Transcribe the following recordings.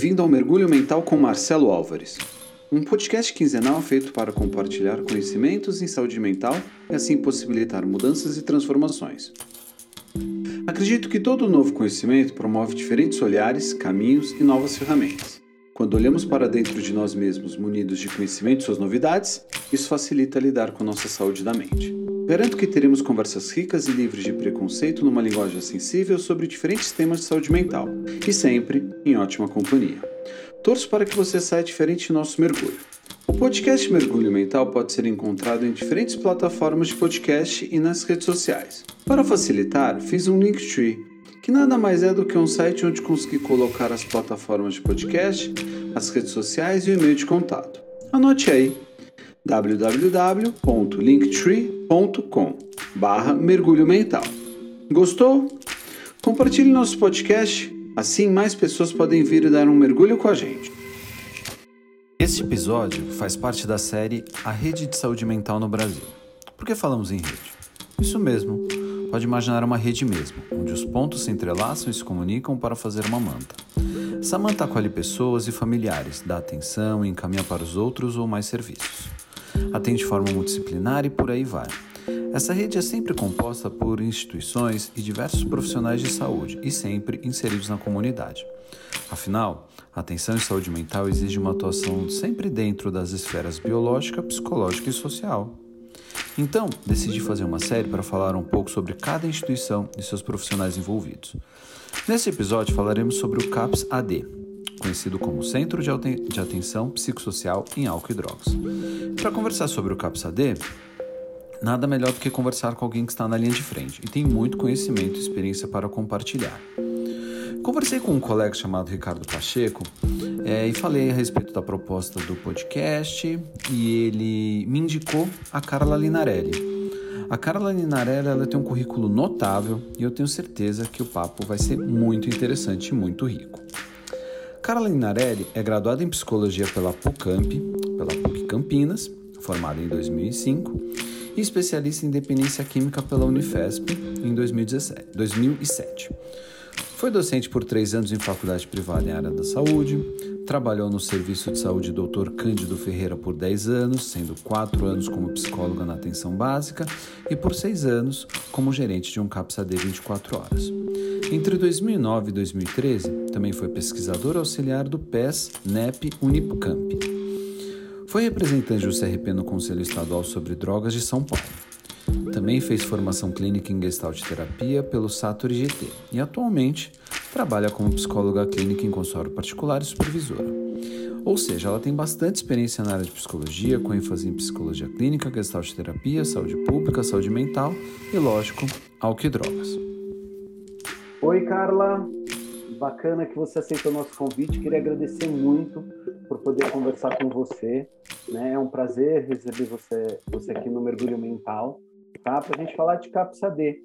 Bem-vindo ao Mergulho Mental com Marcelo Álvares, um podcast quinzenal feito para compartilhar conhecimentos em saúde mental e assim possibilitar mudanças e transformações. Acredito que todo novo conhecimento promove diferentes olhares, caminhos e novas ferramentas. Quando olhamos para dentro de nós mesmos munidos de conhecimento e suas novidades, isso facilita lidar com nossa saúde da mente. Garanto que teremos conversas ricas e livres de preconceito numa linguagem sensível sobre diferentes temas de saúde mental, e sempre em ótima companhia. Torço para que você saia diferente em nosso mergulho. O podcast Mergulho Mental pode ser encontrado em diferentes plataformas de podcast e nas redes sociais. Para facilitar, fiz um Linktree que nada mais é do que um site onde consegui colocar as plataformas de podcast, as redes sociais e o e-mail de contato. Anote aí www.linktree.com barra mergulho mental. Gostou? Compartilhe nosso podcast, assim mais pessoas podem vir e dar um mergulho com a gente. Este episódio faz parte da série A Rede de Saúde Mental no Brasil. Por que falamos em rede? Isso mesmo Pode imaginar uma rede mesmo, onde os pontos se entrelaçam e se comunicam para fazer uma manta. Essa manta acolhe pessoas e familiares, dá atenção e encaminha para os outros ou mais serviços. Atende de forma multidisciplinar e por aí vai. Essa rede é sempre composta por instituições e diversos profissionais de saúde e sempre inseridos na comunidade. Afinal, atenção em saúde mental exige uma atuação sempre dentro das esferas biológica, psicológica e social. Então, decidi fazer uma série para falar um pouco sobre cada instituição e seus profissionais envolvidos. Nesse episódio falaremos sobre o CAPS AD, conhecido como Centro de Atenção Psicossocial em Álcool e Drogas. Para conversar sobre o CAPS AD, nada melhor do que conversar com alguém que está na linha de frente e tem muito conhecimento e experiência para compartilhar. Conversei com um colega chamado Ricardo Pacheco é, e falei a respeito da proposta do podcast e ele me indicou a Carla Linarelli. A Carla Linarelli ela tem um currículo notável e eu tenho certeza que o papo vai ser muito interessante e muito rico. Carla Linarelli é graduada em psicologia pela PUCamp, pela PUC Campinas, formada em 2005, e especialista em dependência química pela Unifesp em 2017, 2007. Foi docente por três anos em faculdade privada em área da saúde, trabalhou no Serviço de Saúde Dr. Cândido Ferreira por 10 anos, sendo quatro anos como psicóloga na atenção básica e por seis anos como gerente de um CAPS-AD 24 horas. Entre 2009 e 2013, também foi pesquisador auxiliar do PES NEP Unipcamp. Foi representante do CRP no Conselho Estadual sobre Drogas de São Paulo. Também fez formação clínica em Gestalt Terapia pelo Sator IGT e atualmente trabalha como psicóloga clínica em consultório particular e supervisora. Ou seja, ela tem bastante experiência na área de psicologia, com ênfase em psicologia clínica, Gestalt Terapia, saúde pública, saúde mental e, lógico, álcool e drogas. Oi, Carla. Bacana que você aceitou o nosso convite. Queria agradecer muito por poder conversar com você. Né? É um prazer receber você, você aqui no Mergulho Mental tá? para a gente falar de CAPS-AD.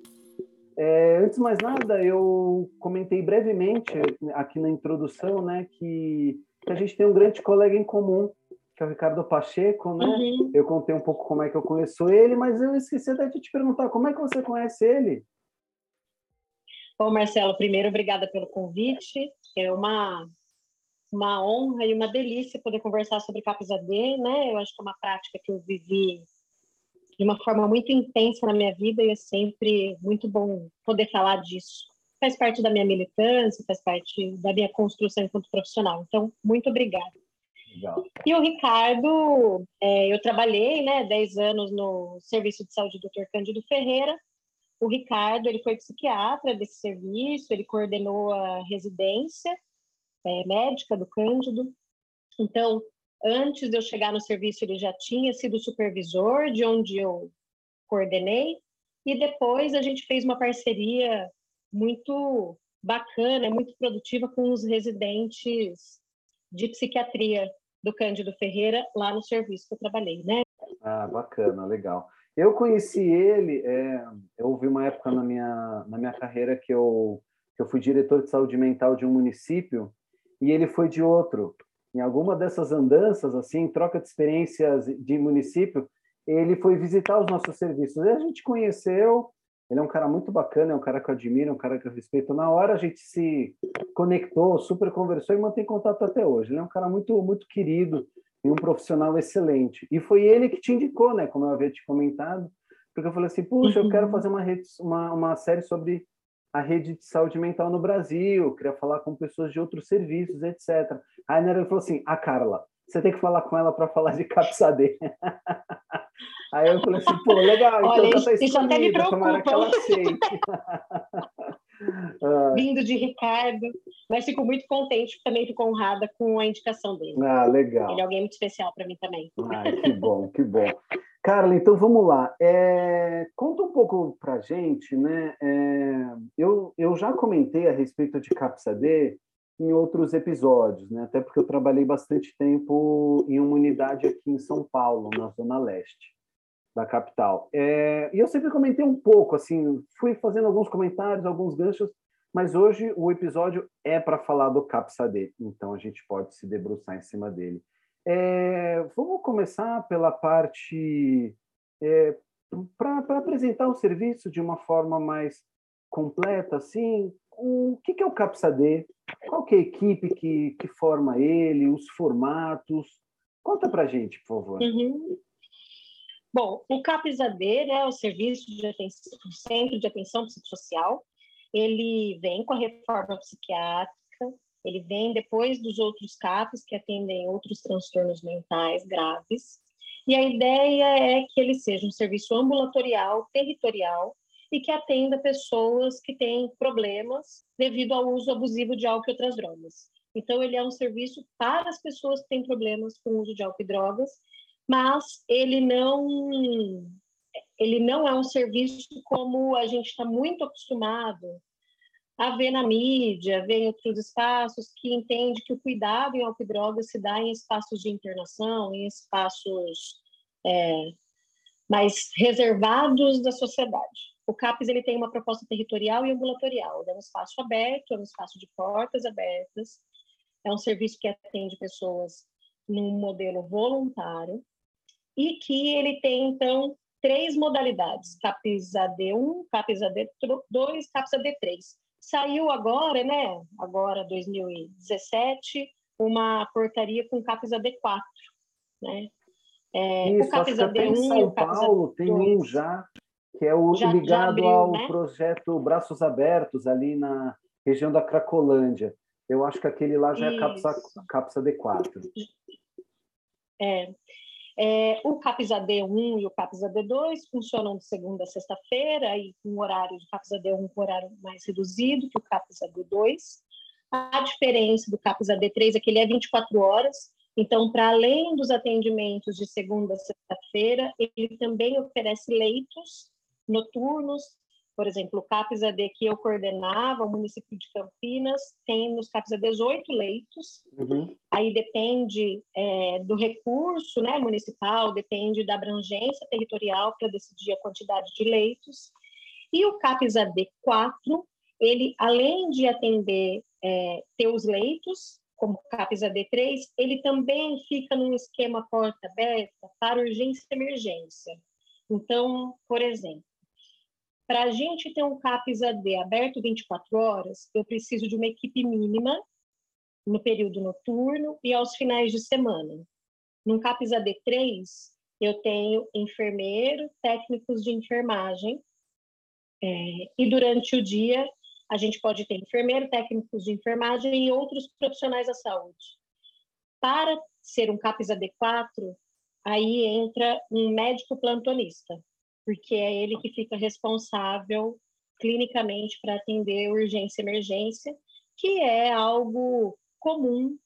É, antes de mais nada, eu comentei brevemente aqui na introdução né, que, que a gente tem um grande colega em comum, que é o Ricardo Pacheco, né? Uhum. Eu contei um pouco como é que eu conheço ele, mas eu esqueci até de te perguntar como é que você conhece ele? Bom, Marcelo, primeiro, obrigada pelo convite. É uma, uma honra e uma delícia poder conversar sobre CAPS AD, né? Eu acho que é uma prática que eu vivi de uma forma muito intensa na minha vida e é sempre muito bom poder falar disso. Faz parte da minha militância, faz parte da minha construção enquanto profissional. Então, muito obrigada. Legal. E o Ricardo, é, eu trabalhei né, 10 anos no Serviço de Saúde do Dr. Cândido Ferreira. O Ricardo, ele foi psiquiatra desse serviço, ele coordenou a residência é, médica do Cândido. Então, Antes de eu chegar no serviço, ele já tinha sido supervisor, de onde eu coordenei, e depois a gente fez uma parceria muito bacana, muito produtiva com os residentes de psiquiatria do Cândido Ferreira, lá no serviço que eu trabalhei, né? Ah, bacana, legal. Eu conheci ele, é, eu houve uma época na minha, na minha carreira que eu, que eu fui diretor de saúde mental de um município e ele foi de outro em alguma dessas andanças, assim, troca de experiências de município, ele foi visitar os nossos serviços. E a gente conheceu, Ele é um cara muito bacana, é um cara que eu admiro, é um cara que eu respeito. Na hora a gente se conectou, super conversou e mantém contato até hoje. Ele é um cara muito, muito querido e um profissional excelente. E foi ele que te indicou, né? Como eu havia te comentado, porque eu falei assim, puxa, eu quero uhum. fazer uma, rede, uma, uma série sobre a rede de saúde mental no Brasil, queria falar com pessoas de outros serviços, etc. Aí a Nera falou assim, a ah, Carla, você tem que falar com ela para falar de CAPSAD. Aí eu falei assim, pô, legal, então Olha, já está escolhida, tomara que ela aceite. Vindo de Ricardo, mas fico muito contente, também fico honrada com a indicação dele. Ah, legal. Ele é alguém muito especial para mim também. Ah, que bom, que bom. Carla, então vamos lá. É, conta um pouco para gente, né? É, eu, eu já comentei a respeito de CAPSAD em outros episódios, né? Até porque eu trabalhei bastante tempo em uma unidade aqui em São Paulo, na Zona Leste da capital. É, e eu sempre comentei um pouco, assim, fui fazendo alguns comentários, alguns ganchos, mas hoje o episódio é para falar do CAPSAD, então a gente pode se debruçar em cima dele. É, vamos começar pela parte é, para apresentar o serviço de uma forma mais completa, assim, o que, que é o CAPSAD? Qual que é a equipe que, que forma ele, os formatos? Conta para gente, por favor. Uhum. Bom, o CAPSAD é né, o Serviço de Atenção, Centro de Atenção Psicossocial. Ele vem com a reforma psiquiátrica, ele vem depois dos outros CAPs que atendem outros transtornos mentais graves. E a ideia é que ele seja um serviço ambulatorial, territorial e que atenda pessoas que têm problemas devido ao uso abusivo de álcool e outras drogas. Então, ele é um serviço para as pessoas que têm problemas com o uso de álcool e drogas, mas ele não ele não é um serviço como a gente está muito acostumado a ver na mídia, ver em outros espaços, que entende que o cuidado em drogas se dá em espaços de internação, em espaços é, mais reservados da sociedade. O CAPES ele tem uma proposta territorial e ambulatorial, é um espaço aberto, é um espaço de portas abertas, é um serviço que atende pessoas num modelo voluntário e que ele tem, então, três modalidades, CAPES AD1, CAPES AD2, CAPES AD3. Saiu agora, né, agora 2017, uma portaria com CAPES AD4, né? É, Isso, o CAPES AD1 em São Paulo tem um já, que é o já, ligado já abriu, ao né? projeto Braços Abertos, ali na região da Cracolândia. Eu acho que aquele lá já é CAPES, CAPES AD4. É, é, o CAPES AD1 e o CAPES AD2 funcionam de segunda a sexta-feira e com horário de CAPES AD1 com horário mais reduzido que o CAPES AD2. A diferença do CAPES AD3 é que ele é 24 horas, então, para além dos atendimentos de segunda a sexta-feira, ele também oferece leitos noturnos por exemplo, o CAPES AD que eu coordenava, o município de Campinas, tem nos AD 18 leitos. Uhum. Aí depende é, do recurso né, municipal, depende da abrangência territorial para decidir a quantidade de leitos. E o CAPES AD 4, ele, além de atender, é, ter os leitos, como o CAPES AD 3, ele também fica num esquema porta aberta para urgência e emergência. Então, por exemplo, para a gente ter um CAPES AD aberto 24 horas, eu preciso de uma equipe mínima no período noturno e aos finais de semana. Num CAPES AD 3, eu tenho enfermeiro, técnicos de enfermagem, é, e durante o dia a gente pode ter enfermeiro, técnicos de enfermagem e outros profissionais da saúde. Para ser um CAPES AD4, aí entra um médico plantonista, porque é ele que fica responsável clinicamente para atender urgência e emergência, que é algo comum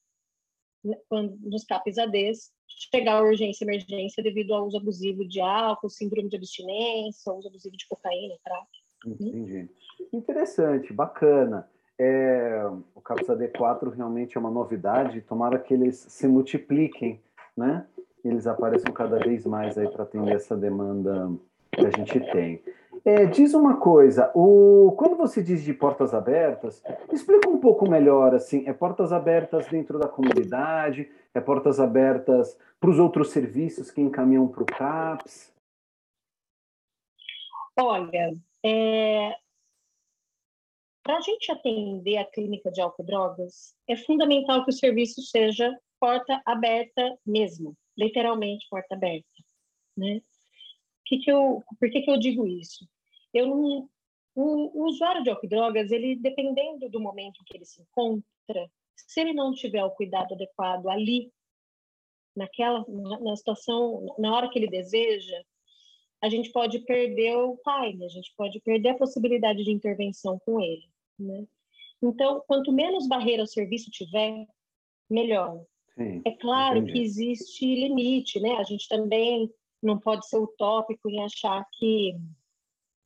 né, quando, nos CAPs ADs, chegar à urgência e emergência devido ao uso abusivo de álcool, síndrome de abstinência, uso abusivo de cocaína, crack. Entendi. Interessante, bacana. É, o CAPS AD4 realmente é uma novidade, tomara que eles se multipliquem, né? Eles apareçam cada vez mais aí para atender essa demanda que a gente tem. É, diz uma coisa, o, quando você diz de portas abertas, explica um pouco melhor, assim, é portas abertas dentro da comunidade, é portas abertas para os outros serviços que encaminham para o CAPS? Olha, É, para a gente atender a clínica de álcool e drogas, é fundamental que o serviço seja porta aberta mesmo, literalmente porta aberta, né? Que que eu, por que, que eu digo isso? Eu não, o, o usuário de álcool e drogas, ele dependendo do momento em que ele se encontra, se ele não tiver o cuidado adequado ali, naquela na, na situação, na hora que ele deseja, a gente pode perder o time, a gente pode perder a possibilidade de intervenção com ele, né? Então, quanto menos barreira o serviço tiver, melhor. Sim, é claro entendi. que existe limite, né? A gente também não pode ser utópico em achar que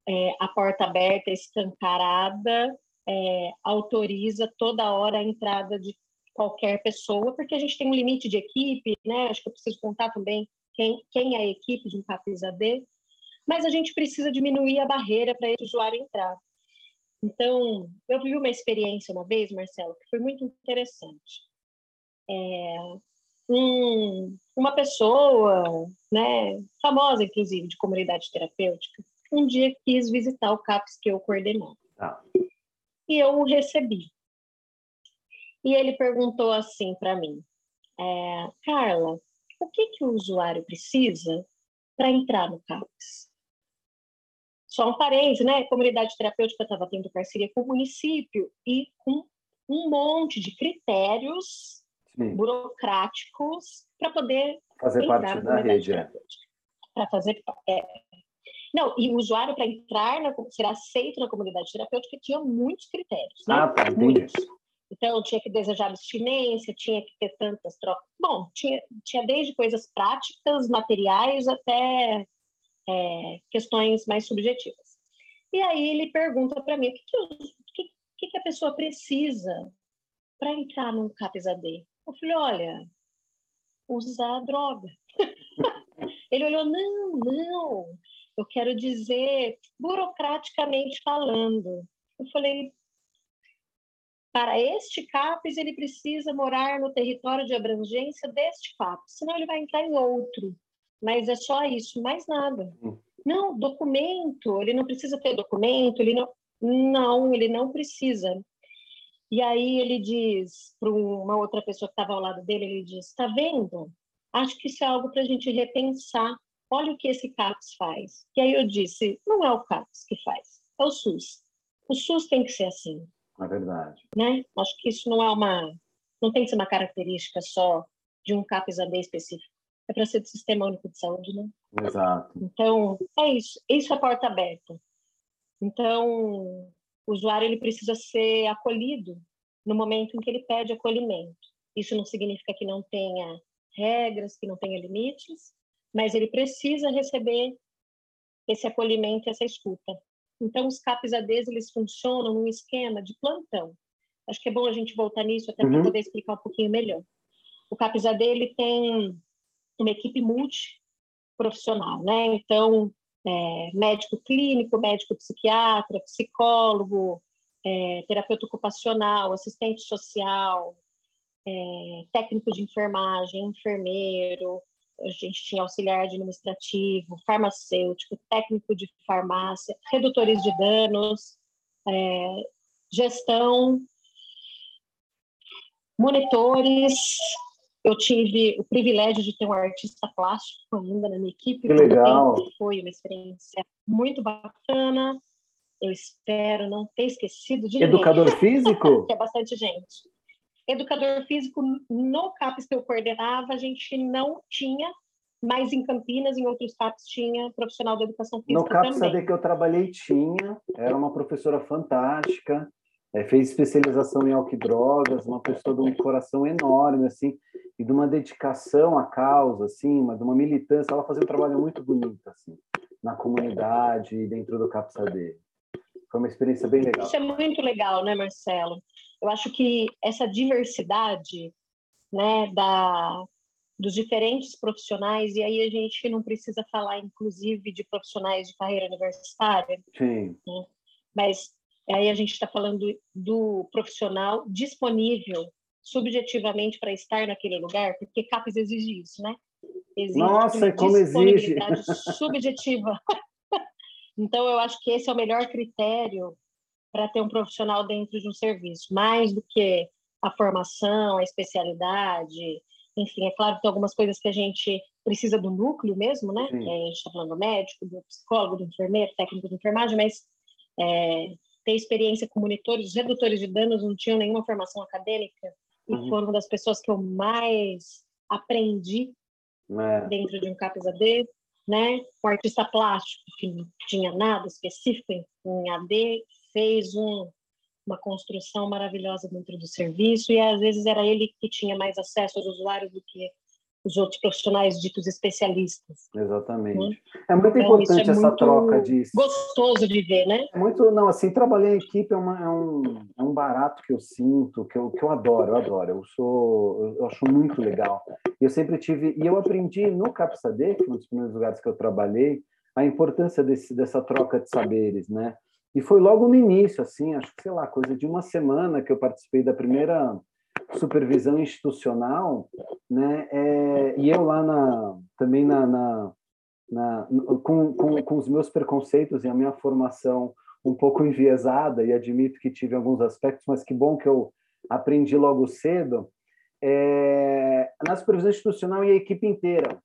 é, a porta aberta, escancarada, é, autoriza toda hora a entrada de qualquer pessoa, porque a gente tem um limite de equipe, né? Acho que eu preciso contar também quem, quem é a equipe de um CAPES AD, mas a gente precisa diminuir a barreira para esse usuário entrar. Então, eu vi uma experiência uma vez, Marcelo, que foi muito interessante. É, um, uma pessoa, né, famosa, inclusive, de comunidade terapêutica, um dia quis visitar o CAPS que eu coordenei. Ah. E eu o recebi. E ele perguntou assim para mim, é, Carla, o que, que o usuário precisa para entrar no CAPS? Só um parênteses, né? A comunidade terapêutica estava tendo parceria com o município e com um monte de critérios Sim. burocráticos para poder fazer parte da rede. É. Para fazer é. Não, e o usuário para entrar na, ser aceito na comunidade terapêutica tinha muitos critérios, né? Ah, tá, muitos. Então, tinha que desejar abstinência, tinha que ter tantas trocas. Bom, tinha, tinha desde coisas práticas, materiais, até é, questões mais subjetivas. E aí ele pergunta para mim o que, que, que, que, a pessoa precisa para entrar no CAPES-AD. Eu falei, olha, usar droga. ele olhou, não, não, eu quero dizer burocraticamente falando. Eu falei, para este CAPES, ele precisa morar no território de abrangência deste CAPES, senão ele vai entrar em outro mas é só isso, mais nada. Hum. Não, documento, ele não precisa ter documento, ele não, não, ele não precisa. E aí ele diz para uma outra pessoa que estava ao lado dele, ele diz, está vendo? Acho que isso é algo para a gente repensar. Olha o que esse CAPS faz. E aí eu disse, não é o CAPS que faz, é o SUS. O SUS tem que ser assim. É verdade. Né? Acho que isso não é uma, não tem que ser uma característica só de um CAPS AD específico é para ser do Sistema Único de Saúde, né? Exato. Então, é isso. Isso é porta aberta. Então, o usuário ele precisa ser acolhido no momento em que ele pede acolhimento. Isso não significa que não tenha regras, que não tenha limites, mas ele precisa receber esse acolhimento, essa escuta. Então, os CAPs ADs, eles funcionam num esquema de plantão. Acho que é bom a gente voltar nisso até uhum. para poder explicar um pouquinho melhor. O CAPs AD, ele tem uma equipe multiprofissional, né? Então, é, médico clínico, médico psiquiatra, psicólogo, é, terapeuta ocupacional, assistente social, é, técnico de enfermagem, enfermeiro, a gente tinha auxiliar administrativo, farmacêutico, técnico de farmácia, redutores de danos, é, gestão, monitores, eu tive o privilégio de ter um artista plástico ainda na minha equipe. Que legal! Foi uma experiência muito bacana. Eu espero não ter esquecido de Educador ninguém. físico? que é bastante gente. Educador físico, no CAPES que eu coordenava, a gente não tinha, mas em Campinas, em outros CAPES, tinha profissional de educação física No CAPES AD que eu trabalhei, tinha. Era uma professora fantástica é, fez especialização em álcool e drogas, uma pessoa de um coração enorme, assim, e de uma dedicação à causa, assim, uma, de uma militância. Ela fazia um trabalho muito bonito, assim, na comunidade e dentro do CAPSAD. Foi uma experiência bem legal. Isso é muito legal, né, Marcelo? Eu acho que essa diversidade, né, da, dos diferentes profissionais, e aí a gente não precisa falar, inclusive, de profissionais de carreira universitária. Sim. Né? Mas Aí a gente está falando do profissional disponível subjetivamente para estar naquele lugar, porque CAPES exige isso, né? Exige Nossa, como exige! subjetiva. Então, eu acho que esse é o melhor critério para ter um profissional dentro de um serviço, mais do que a formação, a especialidade, enfim, é claro que tem algumas coisas que a gente precisa do núcleo mesmo, né? A gente está falando do médico, do psicólogo, do enfermeiro, técnico de enfermagem, mas é, ter experiência com monitores, os redutores de danos não tinham nenhuma formação acadêmica e uhum. foram uma das pessoas que eu mais aprendi é. dentro de um CAPES AD, né? O artista plástico, que não tinha nada específico em, em AD, fez um, uma construção maravilhosa dentro do serviço e às vezes era ele que tinha mais acesso aos usuários do que os outros profissionais ditos especialistas. Exatamente. Né? É muito então, importante é essa muito troca de. Gostoso de ver, né? É muito, não, assim, trabalhar em equipe é, uma, é, um, é um barato que eu sinto, que eu, que eu adoro, eu adoro. Eu sou, eu acho muito legal. Eu sempre tive, e eu aprendi no CapSAD, que foi um dos primeiros lugares que eu trabalhei, a importância desse, dessa troca de saberes, né? E foi logo no início, assim, acho que, sei lá, coisa de uma semana que eu participei da primeira supervisão institucional, né? É, e eu lá na, também na, na, na com, com, com os meus preconceitos e a minha formação um pouco enviesada, e admito que tive alguns aspectos, mas que bom que eu aprendi logo cedo, é, na supervisão institucional e a equipe inteira,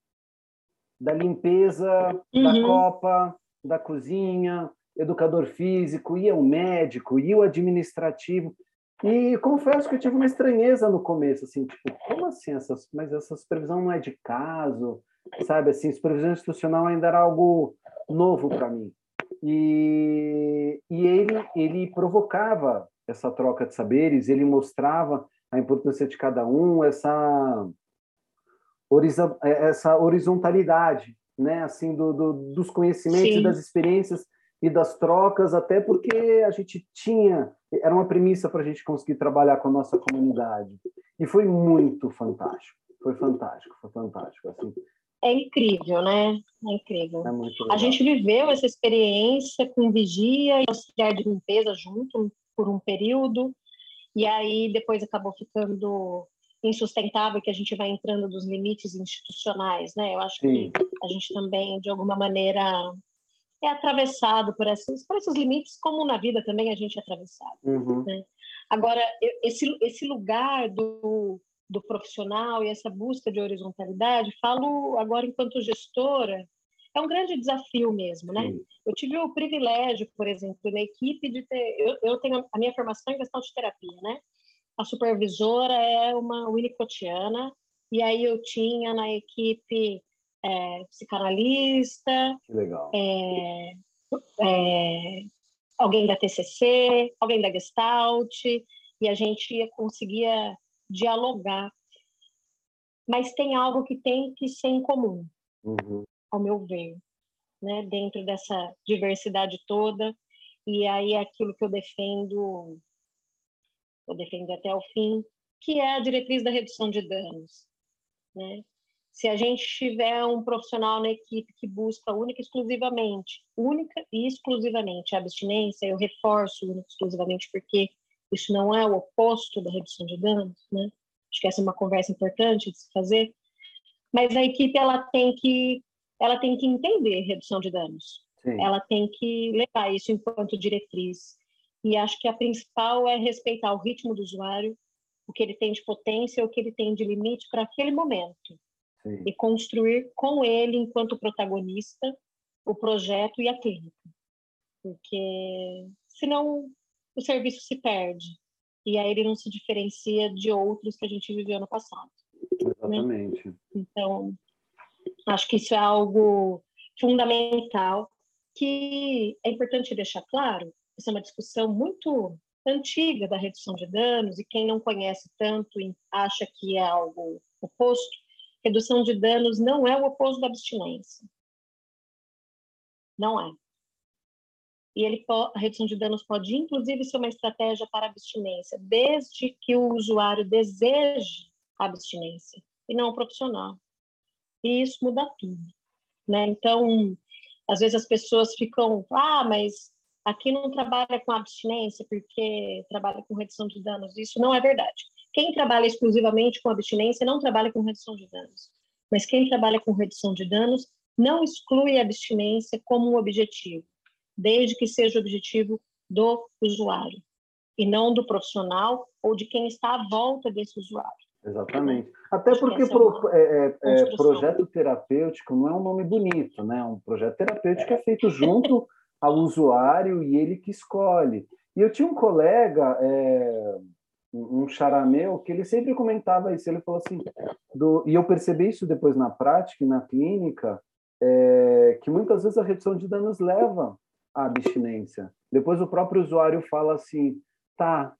da limpeza, uhum. da copa, da cozinha, educador físico, ia o médico, ia o administrativo. E confesso que eu tive uma estranheza no começo, assim, tipo, como assim essas, mas essa supervisão não é de caso, sabe? Assim, supervisão institucional ainda era algo novo para mim. E, e ele, ele provocava essa troca de saberes, ele mostrava a importância de cada um, essa, essa horizontalidade, né? Assim, do, do dos conhecimentos Sim. e das experiências e das trocas, até porque a gente tinha, era uma premissa para a gente conseguir trabalhar com a nossa comunidade. E foi muito fantástico, foi fantástico, foi fantástico. Assim. É incrível, né? É incrível. É a gente viveu essa experiência com vigia e auxiliar de limpeza junto por um período, e aí depois acabou ficando insustentável que a gente vai entrando dos limites institucionais, né? Eu acho Sim. que a gente também, de alguma maneira, é atravessado por esses, por esses limites, como na vida também a gente é atravessado. Uhum. Né? Agora, esse, esse lugar do, do profissional e essa busca de horizontalidade, falo agora enquanto gestora, é um grande desafio mesmo, né? Sim. Eu tive o privilégio, por exemplo, na equipe de ter, eu, eu tenho a minha formação em questão de terapia, né? A supervisora é uma winnicottiana, e aí eu tinha na equipe é, psicanalista, é, é, alguém da TCC, alguém da Gestalt, e a gente conseguia dialogar. Mas tem algo que tem que ser em comum, uhum. ao meu ver, né? dentro dessa diversidade toda. E aí é aquilo que eu defendo, eu defendo até o fim, que é a diretriz da redução de danos. Né? Se a gente tiver um profissional na equipe que busca única e exclusivamente, única e exclusivamente a abstinência, eu reforço única e exclusivamente porque isso não é o oposto da redução de danos, né? Acho que essa é uma conversa importante de se fazer. Mas a equipe ela tem que ela tem que entender redução de danos. Sim. Ela tem que levar isso enquanto diretriz. E acho que a principal é respeitar o ritmo do usuário, o que ele tem de potência, o que ele tem de limite para aquele momento. Sim. e construir com ele, enquanto protagonista, o projeto e a clínica. Porque senão o serviço se perde e aí ele não se diferencia de outros que a gente viveu no passado. Né? Exatamente. Né? Então, acho que isso é algo fundamental que é importante deixar claro. Essa é uma discussão muito antiga da redução de danos e quem não conhece tanto e acha que é algo oposto, redução de danos não é o oposto da abstinência. Não é. E ele, a redução de danos pode, inclusive, ser uma estratégia para abstinência, desde que o usuário deseje a abstinência, e não o profissional. E isso muda tudo. Né? Então, às vezes as pessoas ficam, ah, mas aqui não trabalha com abstinência porque trabalha com redução de danos. Isso não é verdade. Quem trabalha exclusivamente com abstinência não trabalha com redução de danos. Mas quem trabalha com redução de danos não exclui a abstinência como um objetivo. desde que seja o objetivo do usuário e não do profissional ou de quem está à volta desse usuário. Exatamente. Até porque pro, é, é, é, projeto terapêutico não é um nome bonito, né? Um projeto terapêutico é feito junto ao usuário e ele que escolhe. E eu tinha um colega, é, um charameu, que ele sempre comentava isso. Ele falou assim, do, e eu percebi isso depois na prática e na clínica, é, que muitas vezes a redução de danos leva à abstinência. Depois o próprio usuário fala assim, tá,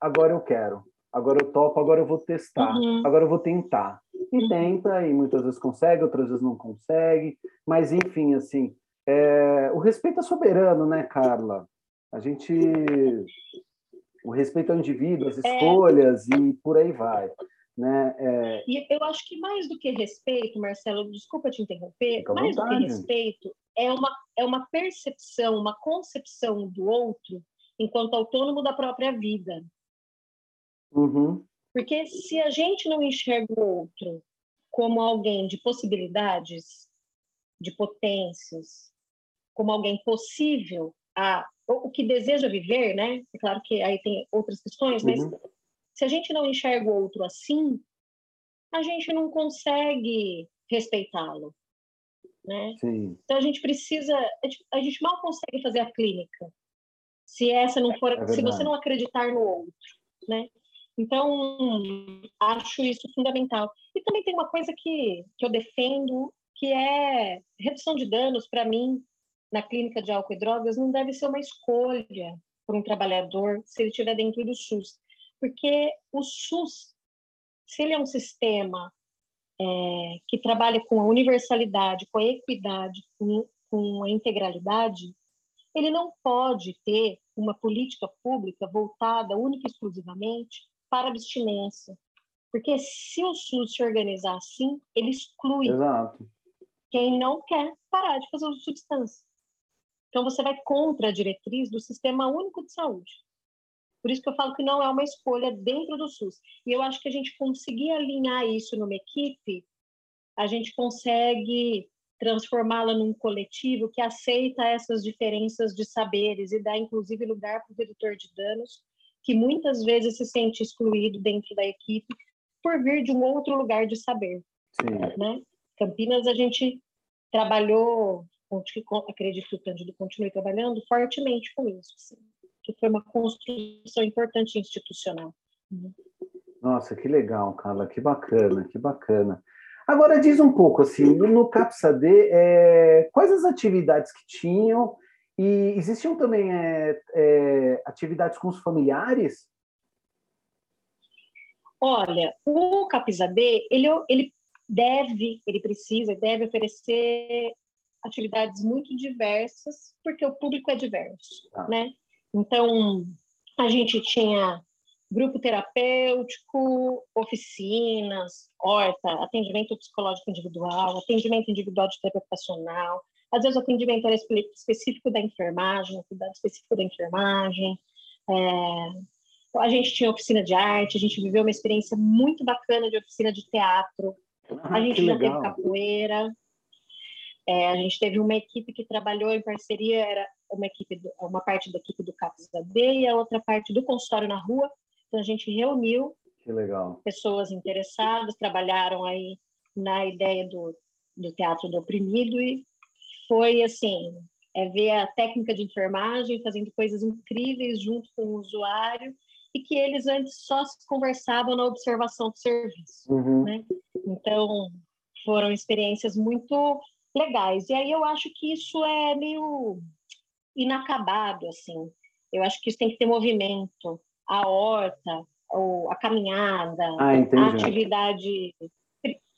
agora eu quero, agora eu topo, agora eu vou testar, uhum. agora eu vou tentar. E uhum. tenta, e muitas vezes consegue, outras vezes não consegue, mas enfim, assim, é, o respeito é soberano, né, Carla? A gente. O respeito ao indivíduo, às é. escolhas é... e por aí vai. Né? É... E eu acho que mais do que respeito, Marcelo, desculpa te interromper, mais vontade. do que respeito é uma, é uma percepção, uma concepção do outro enquanto autônomo da própria vida. Uhum. Porque se a gente não enxerga o outro como alguém de possibilidades, de potências, como alguém possível a o que deseja viver, né? É claro que aí tem outras questões, mas uhum. se a gente não enxerga o outro assim, a gente não consegue respeitá-lo, né? Sim. Então a gente precisa, a gente mal consegue fazer a clínica se essa não for, é se você não acreditar no outro, né? Então acho isso fundamental. E também tem uma coisa que que eu defendo que é redução de danos para mim na clínica de álcool e drogas não deve ser uma escolha para um trabalhador se ele estiver dentro do SUS, porque o SUS, se ele é um sistema é, que trabalha com a universalidade, com a equidade, com, com a integralidade, ele não pode ter uma política pública voltada única e exclusivamente para a abstinência. Porque se o SUS se organizar assim, ele exclui Exato. quem não quer parar de fazer uso de substância. Então, você vai contra a diretriz do Sistema Único de Saúde. Por isso que eu falo que não é uma escolha dentro do SUS. E eu acho que a gente conseguir alinhar isso numa equipe, a gente consegue transformá-la num coletivo que aceita essas diferenças de saberes e dá, inclusive, lugar para o redutor de danos, que muitas vezes se sente excluído dentro da equipe por vir de um outro lugar de saber. Sim. Né? Campinas, a gente trabalhou acredito que o Cândido continue trabalhando fortemente com isso, assim, que foi uma construção importante institucional. Nossa, que legal, Carla, que bacana, que bacana. Agora diz um pouco assim, no CAPSAD, é, quais as atividades que tinham e existiam também é, é, atividades com os familiares? Olha, o CAPSAD, ele, ele deve, ele precisa, deve oferecer atividades muito diversas, porque o público é diverso, ah. né? Então, a gente tinha grupo terapêutico, oficinas, horta, atendimento psicológico individual, atendimento individual de terapia ocupacional, às vezes o atendimento era específico da enfermagem, cuidado específico da enfermagem. É, a gente tinha oficina de arte, a gente viveu uma experiência muito bacana de oficina de teatro. Ah, a gente já legal. teve capoeira, é, a gente teve uma equipe que trabalhou em parceria, era uma equipe, uma parte da equipe do CAPS da B e a outra parte do consultório na rua. Então a gente reuniu pessoas interessadas, trabalharam aí na ideia do, do teatro do oprimido e foi assim, é ver a técnica de enfermagem fazendo coisas incríveis junto com o usuário e que eles antes só se conversavam na observação do serviço, uhum. né? Então foram experiências muito legais. E aí eu acho que isso é meio inacabado, assim. Eu acho que isso tem que ter movimento. A horta, ou a caminhada, ah, a atividade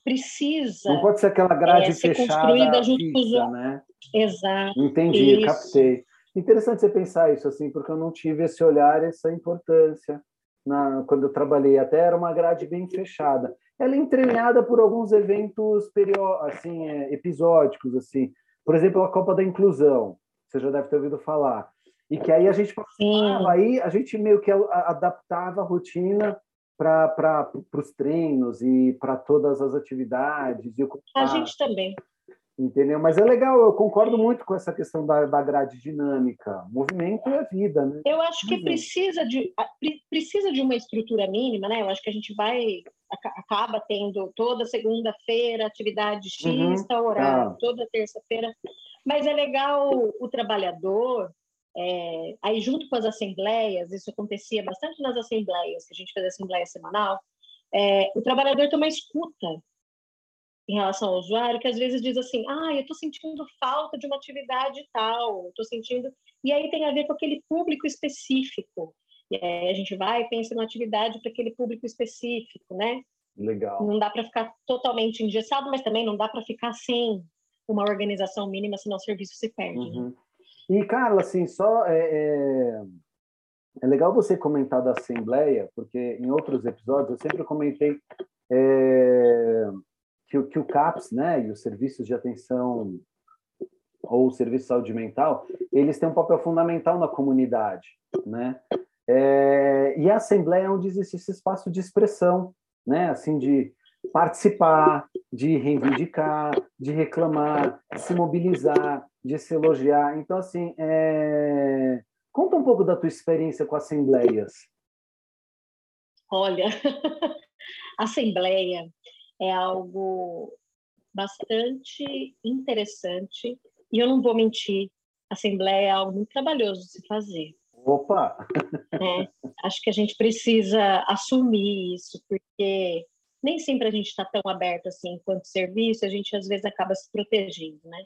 precisa. Não pode ser aquela grade é, ser fechada, construída junto fixa, com os... né? Exato. Entendi, isso. captei. Interessante você pensar isso assim, porque eu não tive esse olhar, essa importância na, quando eu trabalhei. Até era uma grade bem fechada ela é entranhada por alguns eventos assim, é, episódicos, assim. Por exemplo, a Copa da Inclusão, você já deve ter ouvido falar. E que aí a gente passava, aí a gente meio que adaptava a rotina para os treinos e para todas as atividades. E a gente também. Entendeu? Mas é legal, eu concordo muito com essa questão da, da grade dinâmica. Movimento é vida, né? Eu acho que precisa de, precisa de uma estrutura mínima, né? Eu acho que a gente vai acaba tendo toda segunda-feira atividade X, uhum, tal horário, tá. toda terça-feira. Mas é legal o trabalhador, é, aí junto com as assembleias, isso acontecia bastante nas assembleias, que a gente fez assembleia semanal, é, o trabalhador tem uma escuta em relação ao usuário, que às vezes diz assim, ah, eu estou sentindo falta de uma atividade tal, estou sentindo... E aí tem a ver com aquele público específico. E aí a gente vai e pensa numa atividade para aquele público específico, né? Legal. Não dá para ficar totalmente engessado, mas também não dá para ficar sem uma organização mínima, senão o serviço se perde. Né? Uhum. E, Carla, assim, só... É, é... É legal você comentar da Assembleia, porque em outros episódios eu sempre comentei é, que, que o CAPS, né, e os serviços de atenção ou serviço de saúde mental, eles têm um papel fundamental na comunidade, né? É, e a Assembleia é onde existe esse espaço de expressão, né? Assim, de participar, de reivindicar, de reclamar, de se mobilizar, de se elogiar. Então, assim, é... conta um pouco da tua experiência com assembleias. Olha, assembleia é algo bastante interessante e eu não vou mentir, assembleia é algo muito trabalhoso de se fazer. Opa! É, acho que a gente precisa assumir isso, porque nem sempre a gente está tão aberto assim enquanto serviço, a gente às vezes acaba se protegendo, né?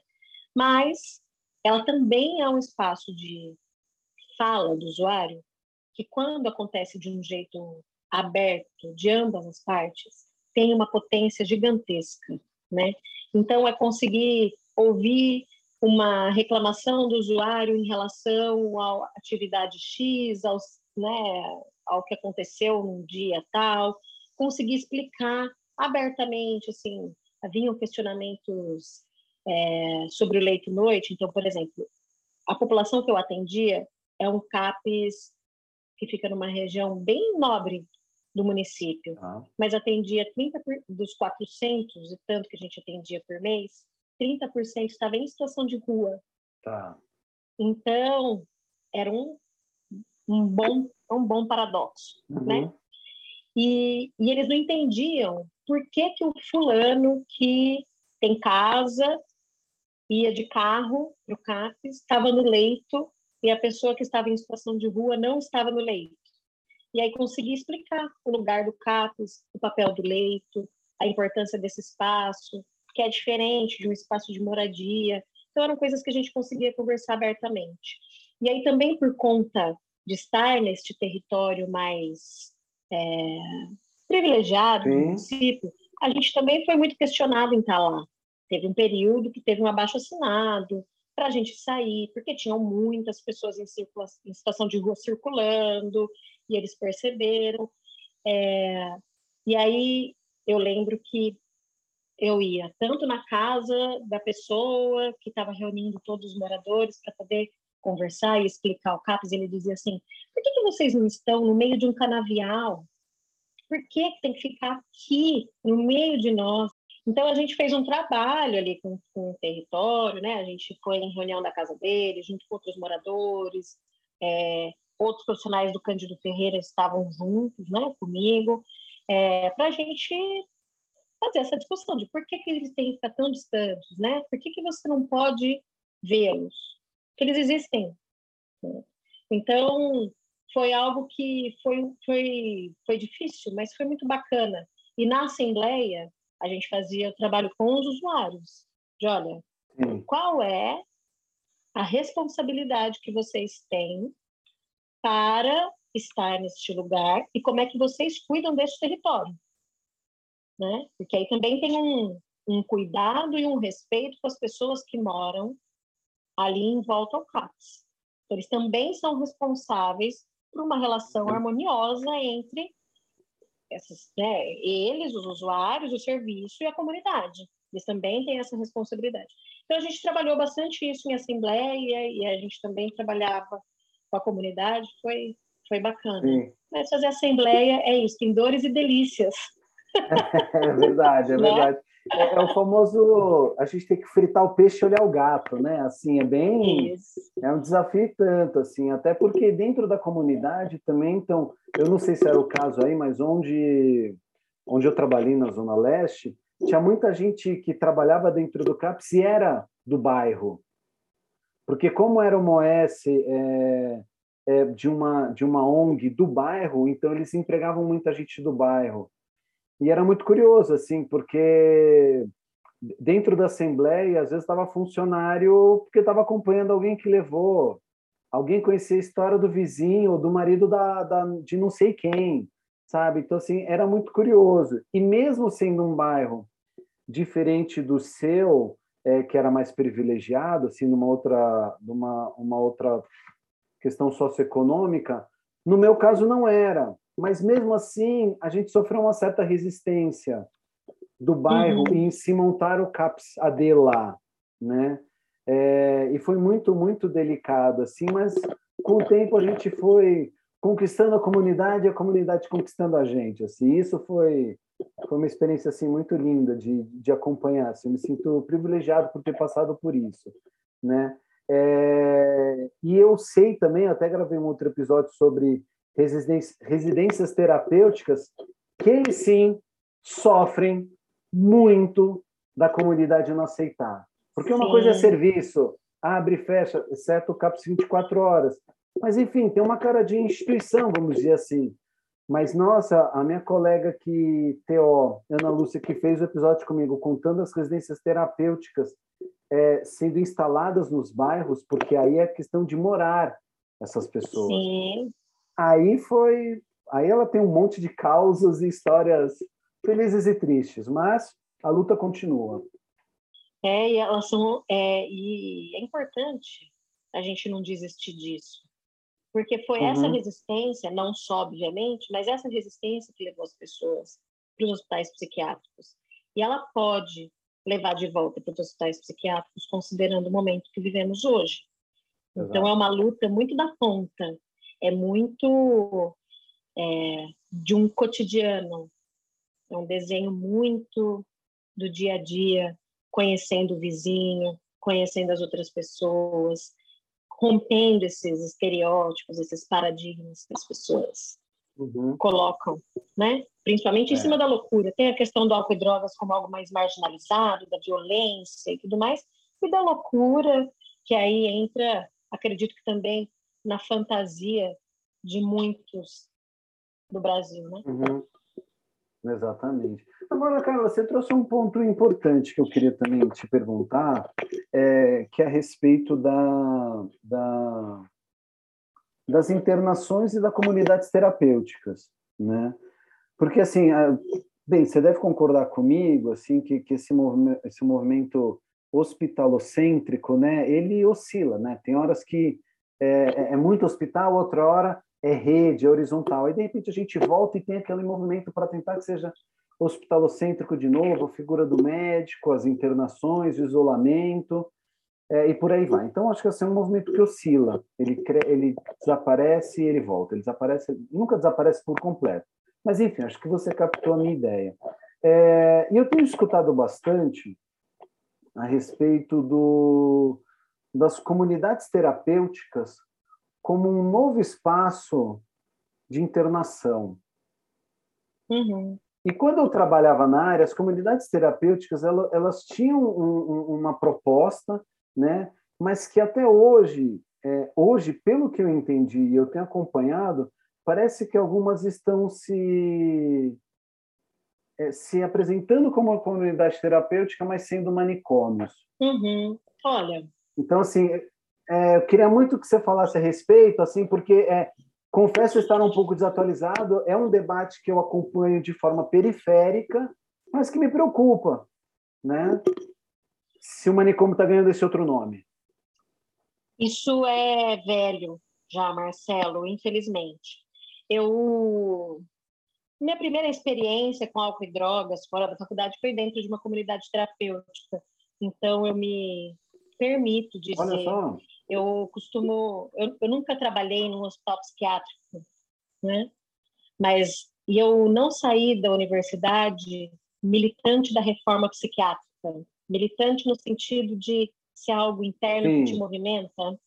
Mas ela também é um espaço de fala do usuário que quando acontece de um jeito aberto de ambas as partes, tem uma potência gigantesca, né? Então, é conseguir ouvir uma reclamação do usuário em relação à atividade X, aos, né, ao que aconteceu num dia tal, conseguir explicar abertamente, assim, haviam questionamentos é, sobre o leito-noite, então, por exemplo, a população que eu atendia é um CAPES que fica numa região bem nobre do município, ah. mas atendia 30 por, dos 400 e tanto que a gente atendia por mês, 30% estava em situação de rua. Tá. Então, era um, um, bom, um bom paradoxo, uhum. né? E, e eles não entendiam por que, que o fulano que tem casa, ia de carro para o CAPES, estava no leito, e a pessoa que estava em situação de rua não estava no leito e aí conseguir explicar o lugar do CAPES, o papel do leito, a importância desse espaço, que é diferente de um espaço de moradia. Então, eram coisas que a gente conseguia conversar abertamente. E aí, também por conta de estar neste território mais é, privilegiado do município, a gente também foi muito questionado em estar lá. Teve um período que teve um abaixo assinado para a gente sair, porque tinham muitas pessoas em, em situação de rua circulando, e eles perceberam. É, e aí eu lembro que eu ia tanto na casa da pessoa que estava reunindo todos os moradores para poder conversar e explicar o CAPES, ele dizia assim, por que, que vocês não estão no meio de um canavial? Por que, que tem que ficar aqui, no meio de nós? Então, a gente fez um trabalho ali com, com o território, né? A gente foi em reunião da casa dele, junto com outros moradores, é, outros profissionais do Cândido Ferreira estavam juntos, né, comigo, é, para a gente fazer essa discussão de por que, que eles têm que ficar tão distantes, né? Por que, que você não pode vê-los? Que eles existem. Né? Então, foi algo que foi, foi, foi difícil, mas foi muito bacana. E na Assembleia, a gente fazia o trabalho com os usuários. De, olha, Sim. qual é a responsabilidade que vocês têm para estar neste lugar e como é que vocês cuidam desse território, né? Porque aí também tem um, um cuidado e um respeito com as pessoas que moram ali em volta ao CAPS. Então, eles também são responsáveis por uma relação harmoniosa entre esses, né, eles, os usuários, o serviço e a comunidade. Eles também têm essa responsabilidade. Então, a gente trabalhou bastante isso em assembleia e a gente também trabalhava com a comunidade, foi, foi bacana. Sim. Mas fazer assembleia é isso, tem dores e delícias. É verdade, é né? verdade. é, é, o famoso a gente tem que fritar o peixe e olhar o gato, né? Assim, é bem Isso. é um desafio tanto assim, até porque dentro da comunidade também, então, eu não sei se era o caso aí, mas onde onde eu trabalhei na zona leste, tinha muita gente que trabalhava dentro do CAPS e era do bairro. Porque como era uma OS é, é, de, uma, de uma ONG do bairro, então eles empregavam muita gente do bairro. E era muito curioso, assim, porque dentro da Assembleia, às vezes estava funcionário porque estava acompanhando alguém que levou, alguém conhecia a história do vizinho ou do marido da, da, de não sei quem, sabe? Então, assim, era muito curioso. E mesmo sendo um bairro diferente do seu, é, que era mais privilegiado, assim, numa outra, numa uma outra questão socioeconômica, no meu caso não era. Mas mesmo assim, a gente sofreu uma certa resistência do bairro uhum. em se montar o CAPS AD lá, né? É, e foi muito, muito delicado, assim, mas com o tempo a gente foi conquistando a comunidade e a comunidade conquistando a gente, assim, isso foi foi uma experiência assim muito linda de, de acompanhar. Assim, eu me sinto privilegiado por ter passado por isso, né? É, e eu sei também, até gravei um outro episódio sobre residências, residências terapêuticas, que eles sim sofrem muito da comunidade não aceitar. Porque uma sim. coisa é serviço, abre e fecha, exceto o CAPS 24 horas. Mas, enfim, tem uma cara de instituição, vamos dizer assim. Mas, nossa, a minha colega que, TO, Ana Lúcia, que fez o episódio comigo, contando as residências terapêuticas é, sendo instaladas nos bairros, porque aí é questão de morar essas pessoas. Sim. Aí foi. Aí ela tem um monte de causas e histórias felizes e tristes, mas a luta continua. É, e elas são. É, e é importante a gente não desistir disso. Porque foi uhum. essa resistência, não só, obviamente, mas essa resistência que levou as pessoas para os hospitais psiquiátricos. E ela pode levar de volta para os hospitais psiquiátricos, considerando o momento que vivemos hoje. Exato. Então, é uma luta muito da ponta, é muito é, de um cotidiano, é um desenho muito do dia a dia, conhecendo o vizinho, conhecendo as outras pessoas, rompendo esses estereótipos, esses paradigmas que as pessoas uhum. colocam, né? Principalmente em é. cima da loucura. Tem a questão do álcool e drogas como algo mais marginalizado, da violência e tudo mais, e da loucura, que aí entra, acredito que também na fantasia de muitos do Brasil, né? Uhum. Exatamente. Agora, Carla, você trouxe um ponto importante que eu queria também te perguntar, é, que é a respeito da, da, das internações e das comunidades terapêuticas, né? Porque, assim, bem, você deve concordar comigo, assim, que, que esse, movimento, esse movimento hospitalocêntrico, né, ele oscila, né? Tem horas que é, é, é muito hospital, outra hora é rede, é horizontal. Aí, de repente, a gente volta e tem aquele movimento para tentar que seja hospitalocêntrico de novo, a figura do médico, as internações, o isolamento, é, e por aí vai. Então, acho que esse é um movimento que oscila. Ele, ele desaparece e ele volta. Ele desaparece, nunca desaparece por completo. Mas, enfim, acho que você captou a minha ideia. É, e eu tenho escutado bastante a respeito do, das comunidades terapêuticas como um novo espaço de internação. Uhum. E quando eu trabalhava na área, as comunidades terapêuticas elas, elas tinham um, um, uma proposta, né? mas que até hoje, é, hoje, pelo que eu entendi e eu tenho acompanhado, parece que algumas estão se é, se apresentando como uma comunidade terapêutica, mas sendo manicômios. Uhum. Olha. Então, assim, é, eu queria muito que você falasse a respeito, assim, porque é, confesso estar um pouco desatualizado. É um debate que eu acompanho de forma periférica, mas que me preocupa, né? Se o manicômio está ganhando esse outro nome. Isso é velho já, Marcelo, infelizmente. Eu minha primeira experiência com álcool e drogas fora da faculdade foi dentro de uma comunidade terapêutica. Então eu me permito dizer, eu costumo, eu, eu nunca trabalhei num hospital psiquiátrico, né? Mas e eu não saí da universidade militante da reforma psiquiátrica, militante no sentido de ser algo interno Sim. que te movimenta.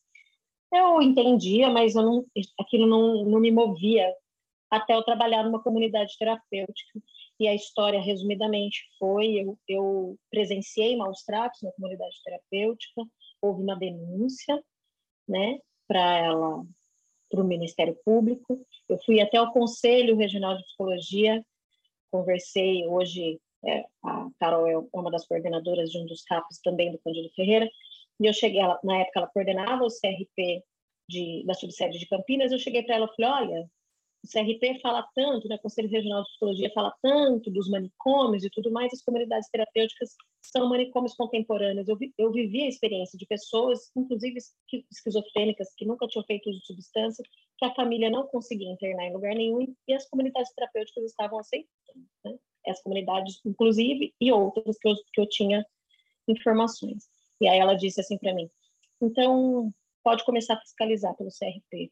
Eu entendia, mas eu não, aquilo não, não me movia até eu trabalhar numa comunidade terapêutica. E a história, resumidamente, foi: eu, eu presenciei maus tratos na comunidade terapêutica, houve uma denúncia, né, para ela, para o Ministério Público. Eu fui até o Conselho Regional de Psicologia, conversei hoje. É, a Carol é uma das coordenadoras de um dos CAPs também do Cândido Ferreira, e eu cheguei, ela, na época ela coordenava o CRP de, da subsede de Campinas, eu cheguei para ela e falei, olha, o CRP fala tanto, né, o Conselho Regional de Psicologia fala tanto dos manicômios e tudo mais, as comunidades terapêuticas são manicômios contemporâneos. Eu, vi, eu vivi a experiência de pessoas, inclusive esquizofrênicas, que nunca tinham feito uso de substância, que a família não conseguia internar em lugar nenhum e as comunidades terapêuticas estavam aceitando. Né? As comunidades, inclusive, e outras que eu, que eu tinha informações. E aí ela disse assim para mim, então pode começar a fiscalizar pelo CRP.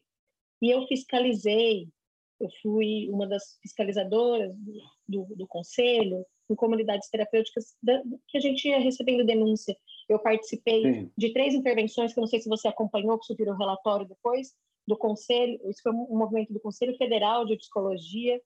E eu fiscalizei eu fui uma das fiscalizadoras do, do, do conselho em comunidades terapêuticas da, que a gente ia recebendo denúncia. Eu participei Sim. de três intervenções, que eu não sei se você acompanhou, que subiram o relatório depois, do Conselho, isso foi um movimento do Conselho Federal de Psicologia.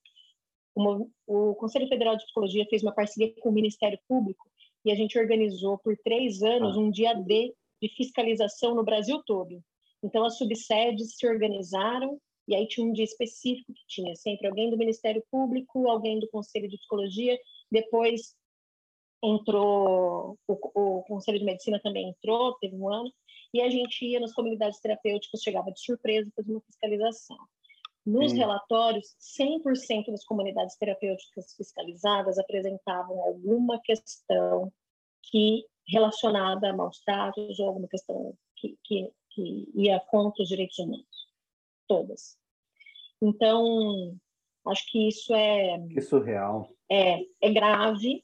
O, o Conselho Federal de Psicologia fez uma parceria com o Ministério Público e a gente organizou por três anos ah. um dia D de fiscalização no Brasil todo. Então, as subsedes se organizaram e aí tinha um dia específico que tinha sempre alguém do Ministério Público, alguém do Conselho de Psicologia, depois entrou, o, o Conselho de Medicina também entrou, teve um ano, e a gente ia nas comunidades terapêuticas, chegava de surpresa, fazia uma fiscalização. Nos hum. relatórios, 100% das comunidades terapêuticas fiscalizadas apresentavam alguma questão que relacionada a maus tratos ou alguma questão que, que, que ia contra os direitos humanos. Todas. Então, acho que isso é. Que surreal. É, é grave.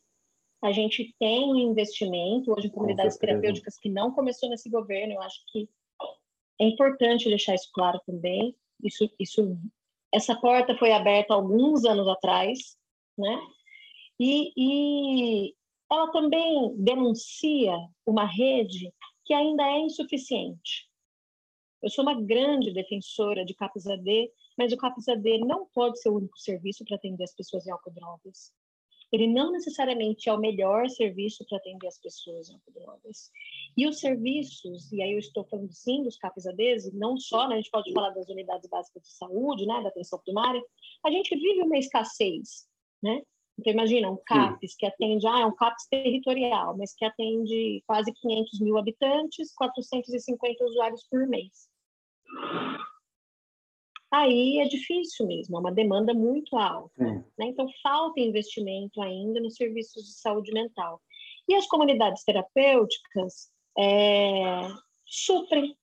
A gente tem um investimento, hoje, em comunidades terapêuticas que não começou nesse governo. Eu acho que é importante deixar isso claro também. Isso, isso, essa porta foi aberta alguns anos atrás, né? E, e ela também denuncia uma rede que ainda é insuficiente. Eu sou uma grande defensora de CAPS AD, mas o CAPS AD não pode ser o único serviço para atender as pessoas em álcool drogas. Ele não necessariamente é o melhor serviço para atender as pessoas em álcool drogas. E os serviços, e aí eu estou falando sim dos CAPS ADs, não só, né, a gente pode falar das unidades básicas de saúde, né, da atenção primária, a gente vive uma escassez, né? Então, imagina, um CAPS Sim. que atende, ah, é um CAPS territorial, mas que atende quase 500 mil habitantes, 450 usuários por mês aí é difícil mesmo, é uma demanda muito alta. Né? Então, falta investimento ainda nos serviços de saúde mental. E as comunidades terapêuticas é, suprem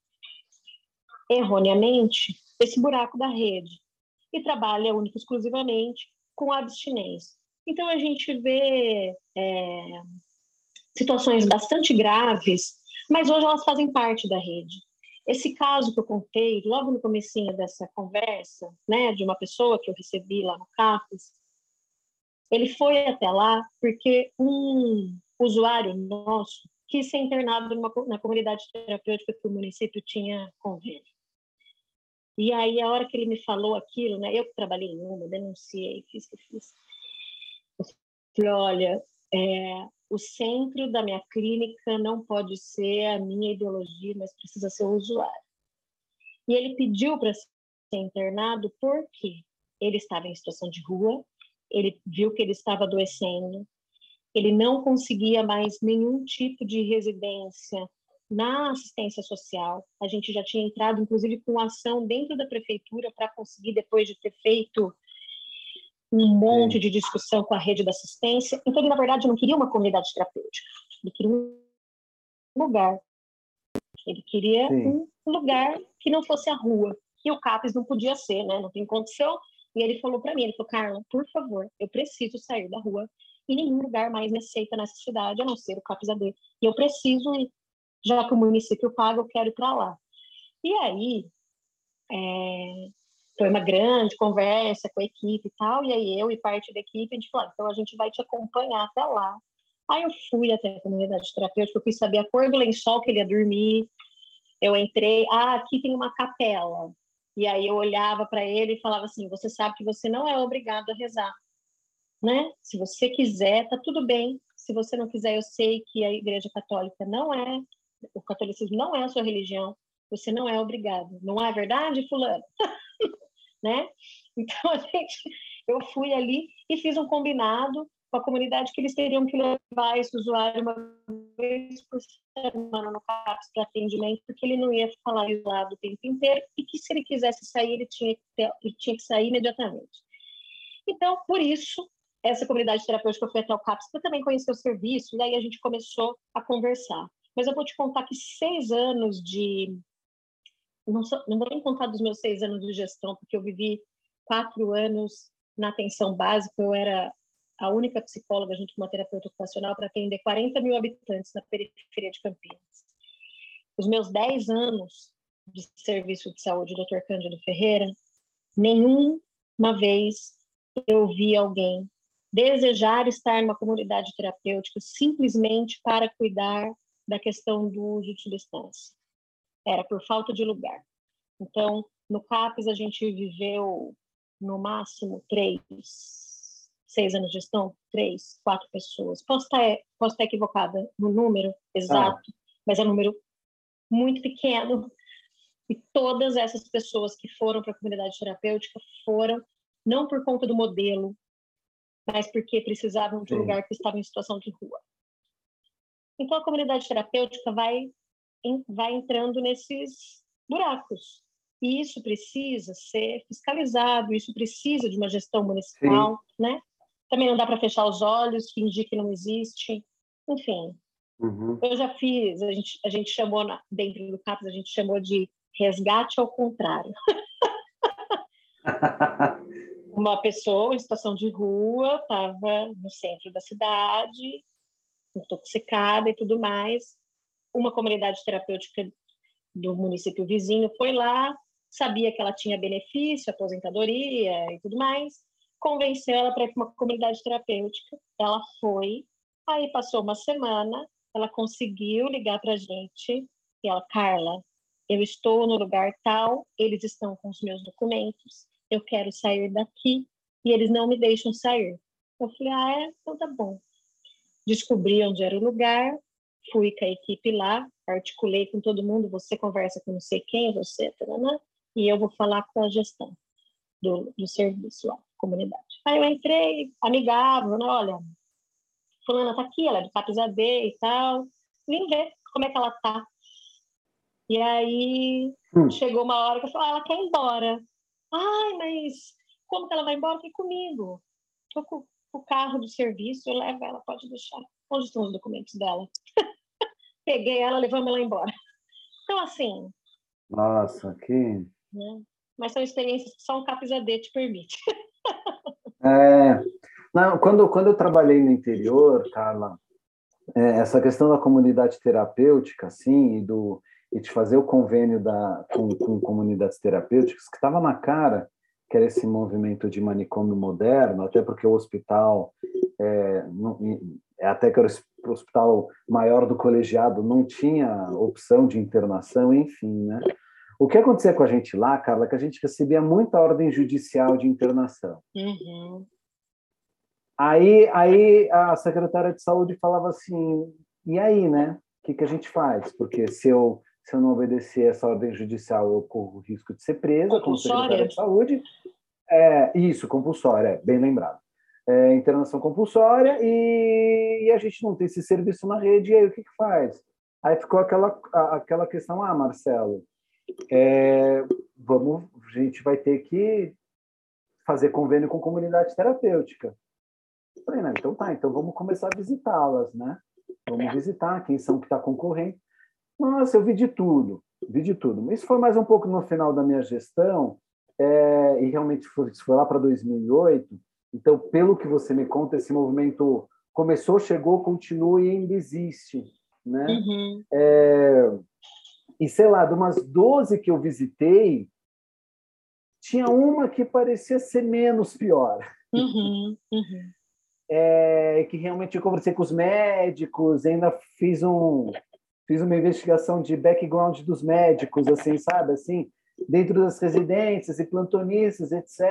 erroneamente esse buraco da rede e trabalha única exclusivamente com a abstinência. Então, a gente vê é, situações bastante graves, mas hoje elas fazem parte da rede. Esse caso que eu contei logo no comecinho dessa conversa, né, de uma pessoa que eu recebi lá no CAPES, ele foi até lá porque um usuário nosso quis ser internado numa, na comunidade terapêutica que o município tinha convênio. E aí, a hora que ele me falou aquilo, né, eu que trabalhei em uma, denunciei, fiz que fiz. Falei, olha, é, o centro da minha clínica não pode ser a minha ideologia, mas precisa ser o usuário. E ele pediu para ser internado porque ele estava em situação de rua, ele viu que ele estava adoecendo, ele não conseguia mais nenhum tipo de residência na assistência social. A gente já tinha entrado, inclusive, com ação dentro da prefeitura para conseguir, depois de ter feito um monte de discussão com a rede da assistência. Então, ele, na verdade, não queria uma comunidade terapêutica. Ele queria um lugar. Ele queria Sim. um lugar que não fosse a rua. E o CAPES não podia ser, né? Não tem condição. E ele falou para mim, ele falou, Carla, por favor, eu preciso sair da rua e nenhum lugar mais me aceita nessa cidade, a não ser o CAPES AD. E eu preciso ir. Já que o município paga, eu quero ir para lá. E aí, é, foi uma grande conversa com a equipe e tal, e aí eu e parte da equipe, a gente falou, ah, então a gente vai te acompanhar até lá. Aí eu fui até a comunidade terapêutica, eu fui saber a cor do lençol que ele ia dormir, eu entrei, ah, aqui tem uma capela. E aí eu olhava para ele e falava assim, você sabe que você não é obrigado a rezar, né? Se você quiser, tá tudo bem. Se você não quiser, eu sei que a Igreja Católica não é, o catolicismo não é a sua religião, você não é obrigado. Não é verdade, fulano? né? Então a gente, eu fui ali e fiz um combinado com a comunidade que eles teriam que levar esse usuário uma vez por semana no CAPS para atendimento, porque ele não ia falar isolado o tempo inteiro e que se ele quisesse sair, ele tinha que, ter, ele tinha que sair imediatamente. Então, por isso, essa comunidade terapêutica foi até o CAPS para também conhecer o serviço, e aí a gente começou a conversar. Mas eu vou te contar que seis anos de não, não vou nem contar dos meus seis anos de gestão, porque eu vivi quatro anos na atenção básica, eu era a única psicóloga junto com uma terapeuta ocupacional para atender 40 mil habitantes na periferia de Campinas. Os meus dez anos de serviço de saúde, Dr. Cândido Ferreira, nenhuma vez eu vi alguém desejar estar numa comunidade terapêutica simplesmente para cuidar da questão do uso de substância era por falta de lugar. Então, no CAPES, a gente viveu no máximo três, seis anos de gestão, três, quatro pessoas. Posso estar, posso estar equivocada no número exato, ah. mas é um número muito pequeno. E todas essas pessoas que foram para a comunidade terapêutica foram não por conta do modelo, mas porque precisavam de um lugar que estava em situação de rua. Então, a comunidade terapêutica vai vai entrando nesses buracos. E isso precisa ser fiscalizado, isso precisa de uma gestão municipal, Sim. né? Também não dá para fechar os olhos, fingir que não existe, enfim. Uhum. Eu já fiz, a gente, a gente chamou, na, dentro do CAPS, a gente chamou de resgate ao contrário. uma pessoa em situação de rua estava no centro da cidade, intoxicada e tudo mais uma comunidade terapêutica do município vizinho foi lá, sabia que ela tinha benefício, aposentadoria e tudo mais, convenceu ela para ir para uma comunidade terapêutica. Ela foi, aí passou uma semana, ela conseguiu ligar para a gente e ela, Carla, eu estou no lugar tal, eles estão com os meus documentos, eu quero sair daqui e eles não me deixam sair. Eu falei, ah, é? Então tá bom. Descobri onde era o lugar, fui com a equipe lá, articulei com todo mundo, você conversa com não sei quem, você, tarana, e eu vou falar com a gestão do, do serviço lá, comunidade. Aí eu entrei, amigável, né, olha, fulana tá aqui, ela é do CAPSAD e tal, vem ver como é que ela tá. E aí hum. chegou uma hora que eu falei, ah, ela quer ir embora. Ai, mas como que ela vai embora? Fique comigo. Tô com o carro do serviço, eu levo ela, pode deixar. Onde estão os documentos dela? Peguei ela, levamos ela embora. Então, assim. Nossa, que. Né? Mas são experiências que só um capizadê te permite. é. Não, quando, quando eu trabalhei no interior, Carla, é, essa questão da comunidade terapêutica, assim, e, do, e de fazer o convênio da, com, com comunidades terapêuticas, que estava na cara que era esse movimento de manicômio moderno, até porque o hospital, é, não, é até que era o hospital maior do colegiado, não tinha opção de internação, enfim, né? O que acontecia com a gente lá, Carla, é que a gente recebia muita ordem judicial de internação. Uhum. Aí, aí a secretária de saúde falava assim, e aí, né? O que, que a gente faz? Porque se eu se eu não obedecer essa ordem judicial, eu corro o risco de ser presa como secretária de saúde. É, isso, compulsória, é, bem lembrado. É, internação compulsória e, e, a gente não tem esse serviço na rede, e aí o que, que faz? Aí ficou aquela, aquela questão, ah, Marcelo, é, vamos, a gente vai ter que fazer convênio com comunidade terapêutica. Eu falei, não, então tá, então vamos começar a visitá-las, né? Vamos visitar quem são que está concorrendo. Nossa, eu vi de tudo, vi de tudo. Isso foi mais um pouco no final da minha gestão, é, e realmente foi, isso foi lá para 2008. Então, pelo que você me conta, esse movimento começou, chegou, continua e ainda existe. Né? Uhum. É, e sei lá, de umas 12 que eu visitei, tinha uma que parecia ser menos pior. Uhum, uhum. É, que realmente eu conversei com os médicos, ainda fiz um fiz uma investigação de background dos médicos, assim, sabe, assim, dentro das residências e plantonistas, etc.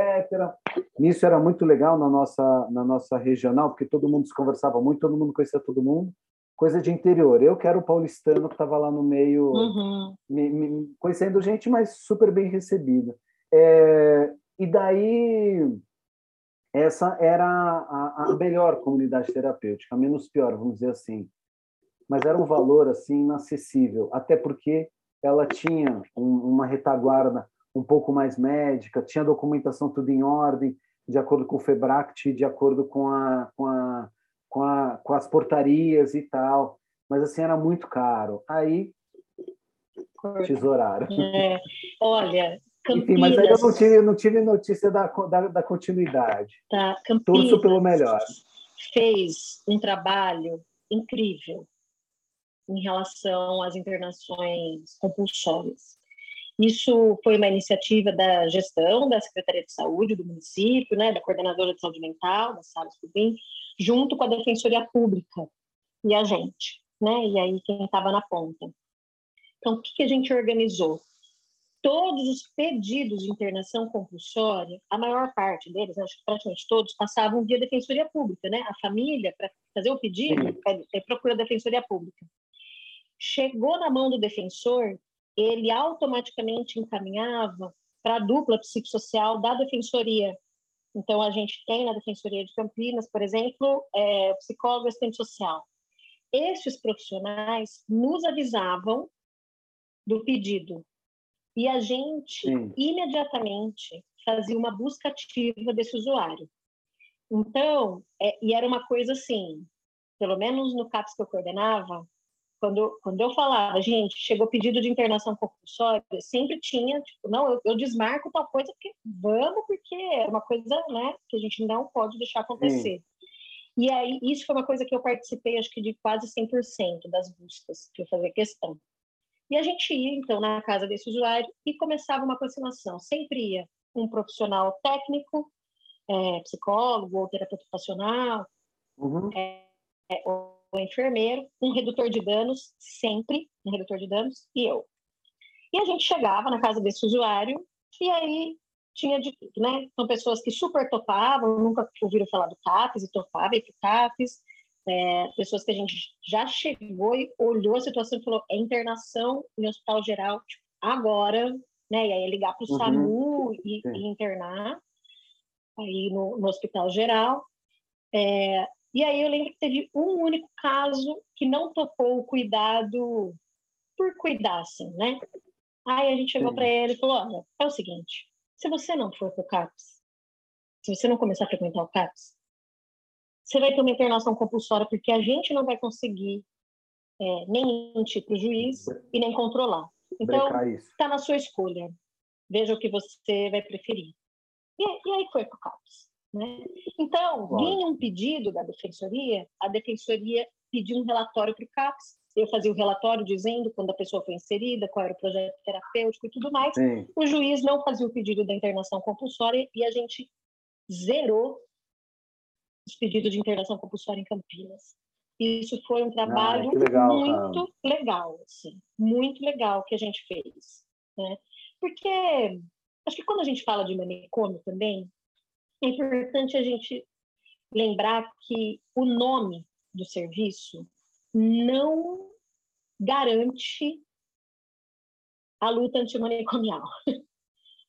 Isso era muito legal na nossa na nossa regional, porque todo mundo se conversava muito, todo mundo conhecia todo mundo. Coisa de interior. Eu que era o paulistano que estava lá no meio, uhum. me, me, conhecendo gente, mas super bem recebida. É, e daí essa era a, a, melhor comunidade terapêutica, a menos pior, vamos dizer assim. Mas era um valor assim inacessível, até porque ela tinha um, uma retaguarda um pouco mais médica, tinha documentação tudo em ordem, de acordo com o FEBRACT, de acordo com, a, com, a, com, a, com as portarias e tal. Mas assim era muito caro. Aí tesouraram. É, olha, Campinas. Enfim, mas aí eu não tive, não tive notícia da, da, da continuidade. Tá, Campinas Torço pelo melhor. Fez um trabalho incrível em relação às internações compulsórias. Isso foi uma iniciativa da gestão da Secretaria de Saúde do município, né, da coordenadora de saúde mental, da Sala Escubim, junto com a Defensoria Pública e a gente, né, e aí quem estava na ponta. Então, o que, que a gente organizou? todos os pedidos de internação compulsória, a maior parte deles, acho que praticamente todos, passavam via defensoria pública, né? A família, para fazer o pedido, é, é, procura a defensoria pública. Chegou na mão do defensor, ele automaticamente encaminhava para a dupla psicossocial da defensoria. Então, a gente tem na Defensoria de Campinas, por exemplo, é, psicólogo assistente social. Esses profissionais nos avisavam do pedido e a gente Sim. imediatamente fazia uma busca ativa desse usuário. Então, é, e era uma coisa assim, pelo menos no CAPS que eu coordenava, quando, quando eu falava, gente, chegou pedido de internação compulsória, sempre tinha, tipo, não, eu, eu desmarco tal coisa, porque vamos, porque é uma coisa, né, que a gente não pode deixar acontecer. Sim. E aí, isso foi uma coisa que eu participei, acho que de quase 100% das buscas, que eu fazia questão. E a gente ia, então, na casa desse usuário e começava uma aproximação. Sempre ia um profissional técnico, é, psicólogo ou terapeuta ocupacional, uhum. é, é, enfermeiro, um redutor de danos, sempre um redutor de danos, e eu. E a gente chegava na casa desse usuário e aí tinha de tudo, né? São pessoas que super topavam, nunca ouviram falar do CAPES e topavam e CAPES, é, pessoas que a gente já chegou e olhou a situação e falou: é internação em hospital geral tipo, agora, né? E aí é ligar para o uhum. SAMU e, e, internar aí no, no hospital geral. É, e aí eu lembro que teve um único caso que não topou o cuidado por cuidar, assim, né? Aí a gente chegou para ele e falou: olha, é o seguinte, se você não for para o CAPS, se você não começar a frequentar o CAPS, você vai ter uma internação compulsória porque a gente não vai conseguir é, nem mentir para o juiz e nem controlar. Então, está na sua escolha. Veja o que você vai preferir. E, e aí foi para o CAPS. Né? Então, vinha um pedido da defensoria, a defensoria pediu um relatório para o CAPS, eu fazia o relatório dizendo quando a pessoa foi inserida, qual era o projeto terapêutico e tudo mais. Sim. O juiz não fazia o pedido da internação compulsória e a gente zerou os pedidos de internação compulsória em Campinas. Isso foi um ah, trabalho ah, legal, muito legal, assim, muito legal que a gente fez, né? Porque acho que quando a gente fala de manicômio também, é importante a gente lembrar que o nome do serviço não garante a luta antimanicomial.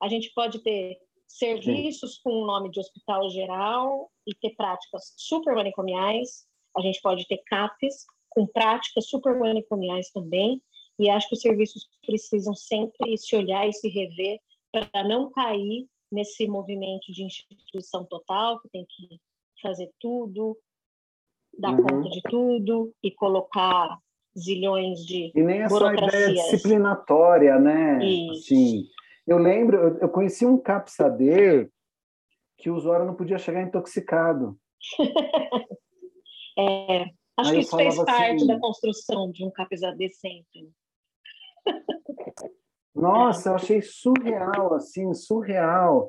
A gente pode ter serviços Sim. com o nome de hospital geral e ter práticas super manicomiais. A gente pode ter CAPs com práticas super manicomiais também. E acho que os serviços precisam sempre se olhar e se rever para não cair nesse movimento de instituição total, que tem que fazer tudo, dar uhum. conta de tudo e colocar zilhões de E nem essa ideia disciplinatória, né? Isso. Assim, eu lembro, eu conheci um capsader que o usuário não podia chegar intoxicado. é, acho Aí que isso fez parte assim, da construção de um capsader sempre. Nossa, eu achei surreal, assim, surreal.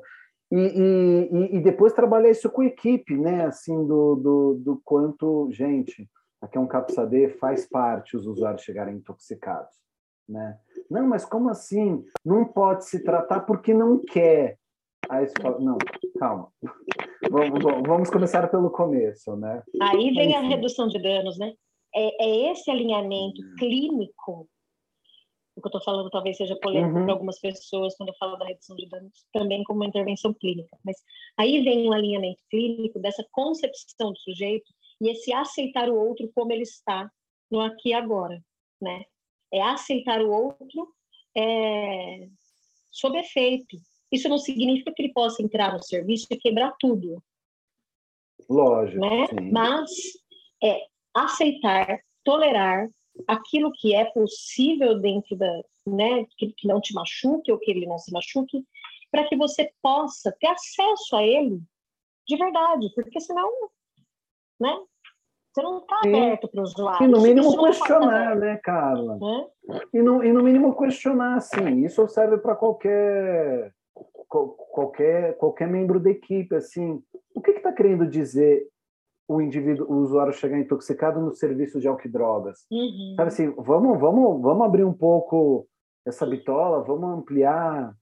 E, e, e depois trabalhar isso com equipe, né? Assim, do, do, do quanto, gente, aqui é um capsadê, faz parte os usuários chegarem intoxicados, né? Não, mas como assim? Não pode se tratar porque não quer. Aí você fala, não, calma. Vamos, vamos começar pelo começo, né? Aí vem a redução de danos, né? É, é esse alinhamento clínico o que eu estou falando talvez seja polêmico uhum. para algumas pessoas quando eu falo da redução de danos, também como uma intervenção clínica. Mas aí vem um alinhamento clínico dessa concepção do sujeito e esse aceitar o outro como ele está no aqui e agora, né? É aceitar o outro é, sob efeito. Isso não significa que ele possa entrar no serviço e quebrar tudo. Lógico. Né? Mas é aceitar, tolerar, aquilo que é possível dentro da, né, que, que não te machuque ou que ele não se machuque, para que você possa ter acesso a ele de verdade, porque senão, né, você não está aberto para o usuário. E no mínimo tá questionar, né, Carla? É? E, no, e no mínimo questionar, sim. Isso serve para qualquer qualquer qualquer membro da equipe, assim. O que está querendo dizer o indivíduo, o usuário chegar intoxicado no serviço de álcool e drogas. Uhum. Sabe assim, vamos, vamos, vamos abrir um pouco essa bitola, vamos ampliar,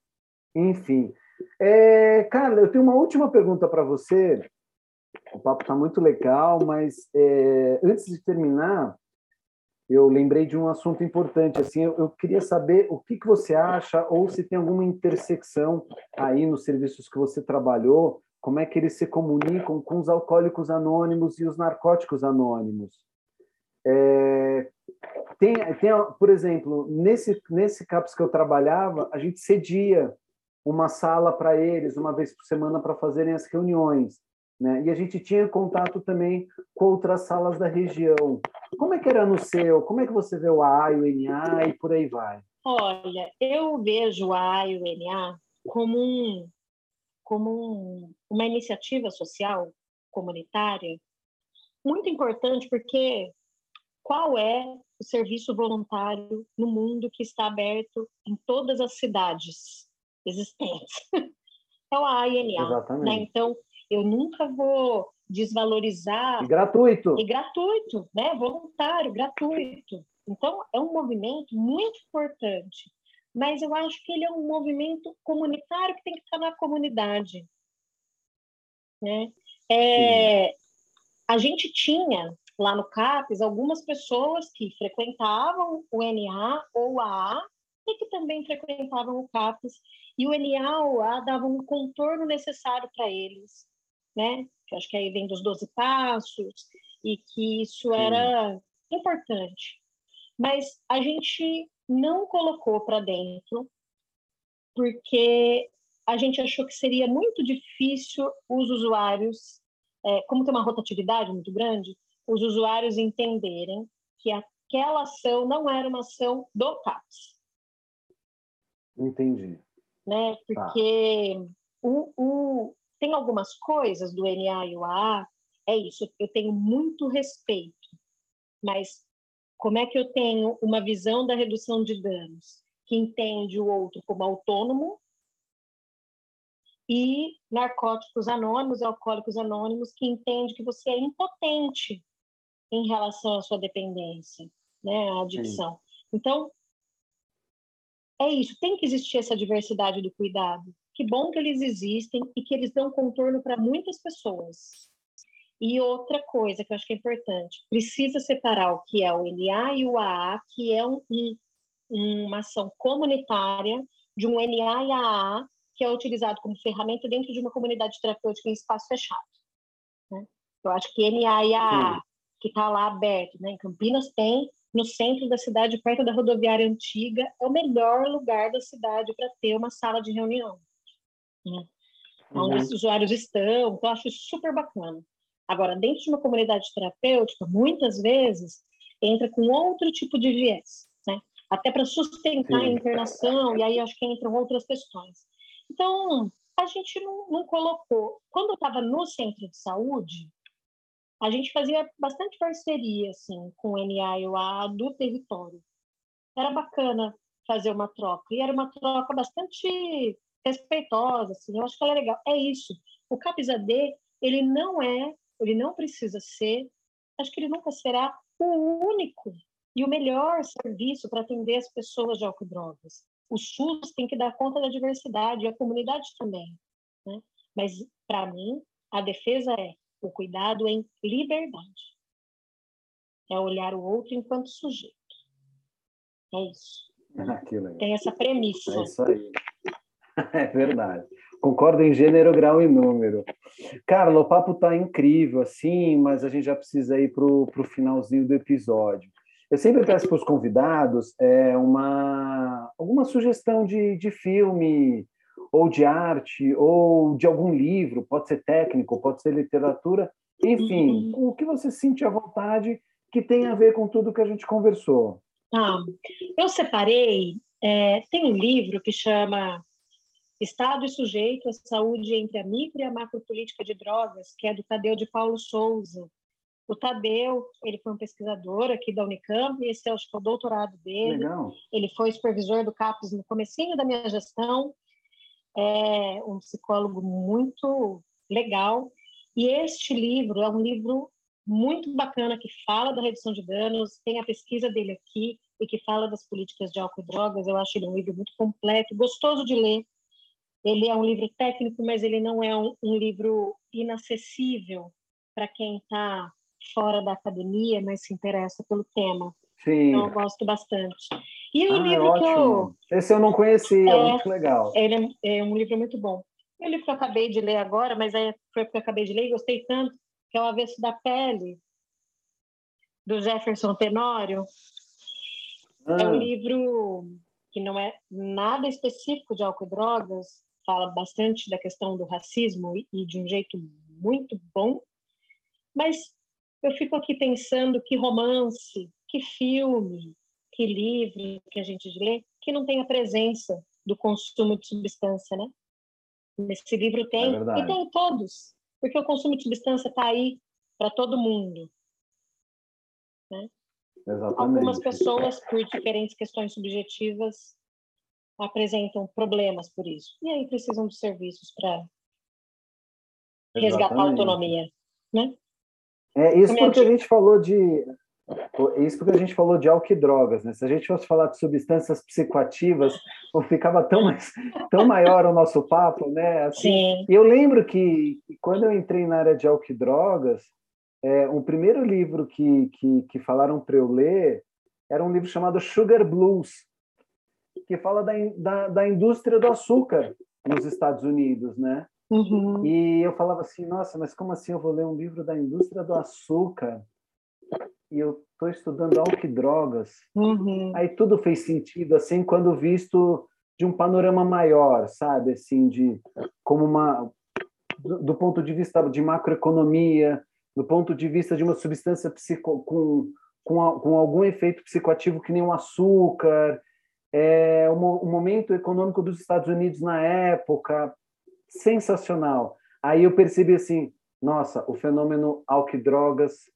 enfim. É, Carla, eu tenho uma última pergunta para você. O papo está muito legal, mas é, antes de terminar, eu lembrei de um assunto importante. Assim, eu, eu, queria saber o que, que você acha ou se tem alguma intersecção aí nos serviços que você trabalhou como é que eles se comunicam com os alcoólicos anônimos e os narcóticos anônimos. É, tem, tem, por exemplo, nesse, nesse CAPS que eu trabalhava, a gente cedia uma sala para eles uma vez por semana para fazerem as reuniões. Né? E a gente tinha contato também com outras salas da região. Como é que era no seu? Como é que você vê o A e o NA e por aí vai? Olha, eu vejo o A e o NA como um, como um, uma iniciativa social comunitária muito importante porque qual é o serviço voluntário no mundo que está aberto em todas as cidades existentes? é o AINA. Né? Então, eu nunca vou desvalorizar. E gratuito. E gratuito, né? Voluntário, gratuito. Então, é um movimento muito importante mas eu acho que ele é um movimento comunitário que tem que estar na comunidade. Né? É, a gente tinha lá no CAPES algumas pessoas que frequentavam o NA ou a A e que também frequentavam o CAPES, e o NA ou A davam um contorno necessário para eles, né? Que acho que aí vem dos 12 passos, e que isso era Sim. importante. Mas a gente não colocou para dentro, porque a gente achou que seria muito difícil os usuários, é, como tem uma rotatividade muito grande, os usuários entenderem que aquela ação não era uma ação do CAPS. Entendi. Né? Porque tá. o, o, tem algumas coisas do NA e o AA, é isso, eu tenho muito respeito, mas como é que eu tenho uma visão da redução de danos que entende o outro como autônomo e narcóticos anônimos, alcoólicos anônimos que entende que você é impotente em relação à sua dependência, né, à adicção. Sim. Então, é isso, tem que existir essa diversidade do cuidado. Que bom que eles existem e que eles dão contorno para muitas pessoas. E outra coisa que eu acho que é importante, precisa separar o que é o NA e o AA, que é um, um, uma ação comunitária de um NA e AA que é utilizado como ferramenta dentro de uma comunidade terapêutica em espaço fechado. Né? Eu acho que NA e AA, Sim. que está lá aberto, né? em Campinas tem, no centro da cidade, perto da rodoviária antiga, é o melhor lugar da cidade para ter uma sala de reunião. Né? Onde uhum. os usuários estão, então eu acho super bacana. Agora, dentro de uma comunidade terapêutica, muitas vezes entra com outro tipo de viés, né? Até para sustentar Sim. a internação, e aí acho que entram outras questões. Então, a gente não, não colocou. Quando eu estava no centro de saúde, a gente fazia bastante parceria assim, com o NA e o A do território. Era bacana fazer uma troca. E era uma troca bastante respeitosa, assim, eu acho que ela é legal. É isso. O CAPS-AD, ele não é, ele não precisa ser, acho que ele nunca será o único e o melhor serviço para atender as pessoas de álcool e drogas. O SUS tem que dar conta da diversidade, e a comunidade também. Né? Mas, para mim, a defesa é o cuidado em liberdade. É olhar o outro enquanto sujeito. É isso. Tem essa premissa. É isso aí. É verdade. Concordo em gênero, grau e número. Carla, o papo está incrível, assim, mas a gente já precisa ir para o finalzinho do episódio. Eu sempre peço para os convidados é, uma, alguma sugestão de, de filme, ou de arte, ou de algum livro, pode ser técnico, pode ser literatura, enfim, o que você sente à vontade que tem a ver com tudo que a gente conversou. Ah, eu separei, é, tem um livro que chama Estado e Sujeito à Saúde entre a Micro e a Macropolítica de Drogas, que é do Tadeu de Paulo Souza. O Tadeu, ele foi um pesquisador aqui da Unicamp, esse é o doutorado dele. Legal. Ele foi supervisor do CAPES no comecinho da minha gestão, é um psicólogo muito legal. E este livro é um livro muito bacana que fala da redução de danos, tem a pesquisa dele aqui e que fala das políticas de álcool e drogas. Eu acho ele um livro muito completo, gostoso de ler. Ele é um livro técnico, mas ele não é um, um livro inacessível para quem está fora da academia, mas se interessa pelo tema. Sim. Então, eu gosto bastante. E o ah, livro ótimo. que eu... Esse eu não conhecia, é, muito legal. Ele é, é, um livro muito bom. O livro que eu acabei de ler agora, mas aí foi porque eu acabei de ler e gostei tanto, que é O Avesso da Pele, do Jefferson Tenório. Ah. É um livro que não é nada específico de álcool e drogas, fala bastante da questão do racismo e de um jeito muito bom, mas eu fico aqui pensando que romance, que filme, que livro que a gente lê, que não tem a presença do consumo de substância, né? Nesse livro tem, é e tem todos, porque o consumo de substância está aí para todo mundo. Né? Exatamente. Algumas pessoas, por diferentes questões subjetivas, apresentam problemas por isso. E aí precisam de serviços para resgatar a autonomia. Né? É isso porque a gente falou de isso porque a gente falou de álcool e drogas, né? Se a gente fosse falar de substâncias psicoativas, ficava tão, mais, tão maior o nosso papo, né? Assim, e eu lembro que quando eu entrei na área de álcool e drogas, é, um primeiro livro que, que, que falaram para eu ler era um livro chamado Sugar Blues, que fala da, da, da indústria do açúcar nos Estados Unidos, né? Uhum. E eu falava assim, nossa, mas como assim eu vou ler um livro da indústria do açúcar? e eu estou estudando álcool e drogas. Uhum. Aí tudo fez sentido, assim, quando visto de um panorama maior, sabe? Assim, de como uma. Do, do ponto de vista de macroeconomia, do ponto de vista de uma substância psico, com, com, com algum efeito psicoativo que nem o açúcar, é, o, o momento econômico dos Estados Unidos na época, sensacional. Aí eu percebi assim, nossa, o fenômeno álcool e drogas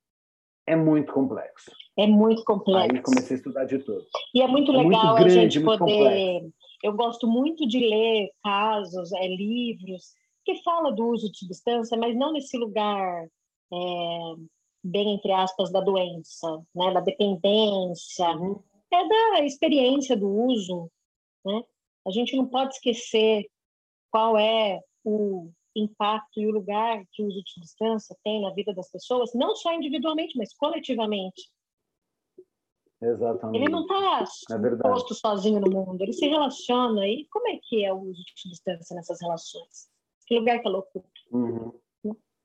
é muito complexo. É muito complexo. Aí comecei a estudar de tudo. E é muito legal é muito grande, a gente poder. Complexo. Eu gosto muito de ler casos, é, livros que fala do uso de substância, mas não nesse lugar é, bem entre aspas da doença, né, da dependência, uhum. É da experiência do uso, né? A gente não pode esquecer qual é o impacto e o lugar que o uso de substância tem na vida das pessoas, não só individualmente, mas coletivamente. Exatamente. Ele não está é posto sozinho no mundo, ele se relaciona. E como é que é o uso de substância nessas relações? Que lugar que ela ocupa? Uhum.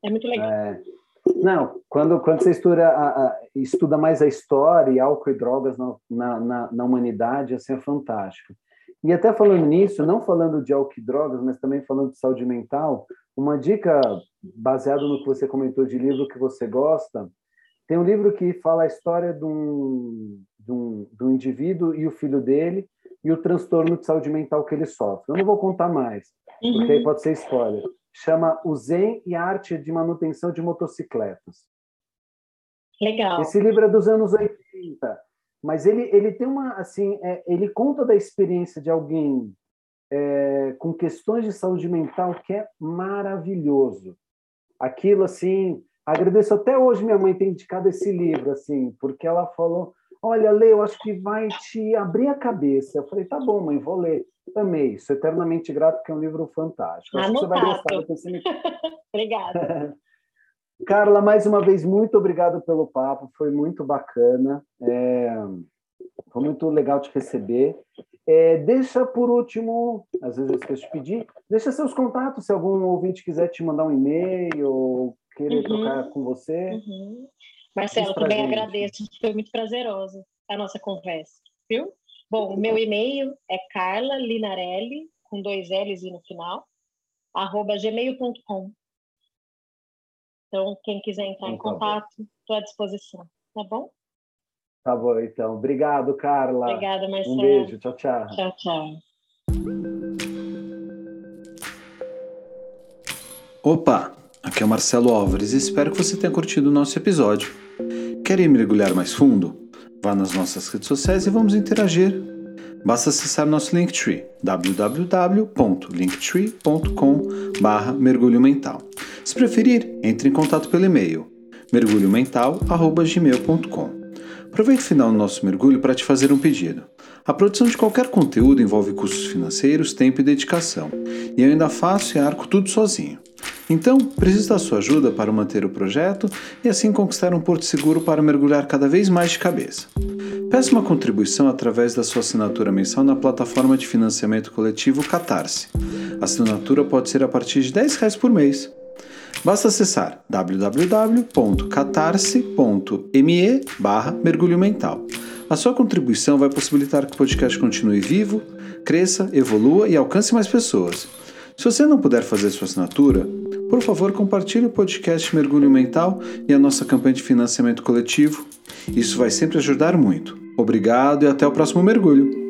É muito legal. É... Não, quando, quando você estuda, a, a, estuda mais a história e álcool e drogas na, na, na, na humanidade, assim, é fantástico. E até falando nisso, não falando de álcool e drogas, mas também falando de saúde mental, uma dica baseada no que você comentou de livro que você gosta, tem um livro que fala a história de um, de um, de um indivíduo e o filho dele e o transtorno de saúde mental que ele sofre. Eu não vou contar mais, uhum. porque aí pode ser spoiler. Chama O Zen e a Arte de Manutenção de Motocicletas. Legal. Esse livro é dos anos 80 mas ele, ele tem uma, assim, é, ele conta da experiência de alguém é, com questões de saúde mental que é maravilhoso. Aquilo, assim, agradeço até hoje minha mãe ter indicado esse livro, assim, porque ela falou, olha, Lê, eu acho que vai te abrir a cabeça. Eu falei, tá bom, mãe, vou ler. Amei, sou eternamente grato, porque é um livro fantástico. Acho que você vai gostar. Você Obrigada. Carla, mais uma vez, muito obrigado pelo papo, foi muito bacana. É... Foi muito legal te receber. É, deixa por último, às vezes eu esqueço de pedir, deixa seus contatos se algum ouvinte quiser te mandar um e-mail ou querer uhum. trocar com você. Uhum. Marcelo, também gente. agradeço, foi muito prazerosa a nossa conversa, viu? Bom, o meu e-mail é carla linarelli, com dois L's no final, arroba gmail.com. Então, quem quiser entrar em então, contato, estou à disposição, tá bom? Tá bom, então. Obrigado, Carla. Obrigada, Marcelo. Um beijo. Tchau, tchau. Tchau, tchau. Opa! Aqui é o Marcelo Álvares e espero que você tenha curtido o nosso episódio. Quer ir mergulhar mais fundo? Vá nas nossas redes sociais e vamos interagir. Basta acessar nosso Linktree, www.linktree.com mergulho mental. Se preferir, entre em contato pelo e-mail mergulhomental.gmail.com Aproveite o final do nosso mergulho para te fazer um pedido. A produção de qualquer conteúdo envolve custos financeiros, tempo e dedicação, e eu ainda faço e arco tudo sozinho. Então, preciso da sua ajuda para manter o projeto e assim conquistar um porto seguro para mergulhar cada vez mais de cabeça. Peça uma contribuição através da sua assinatura mensal na plataforma de financiamento coletivo Catarse. A assinatura pode ser a partir de R$ 10 por mês. Basta acessar www.catarse.me barra mergulho mental. A sua contribuição vai possibilitar que o podcast continue vivo, cresça, evolua e alcance mais pessoas. Se você não puder fazer sua assinatura, por favor compartilhe o podcast Mergulho Mental e a nossa campanha de financiamento coletivo. Isso vai sempre ajudar muito. Obrigado e até o próximo mergulho!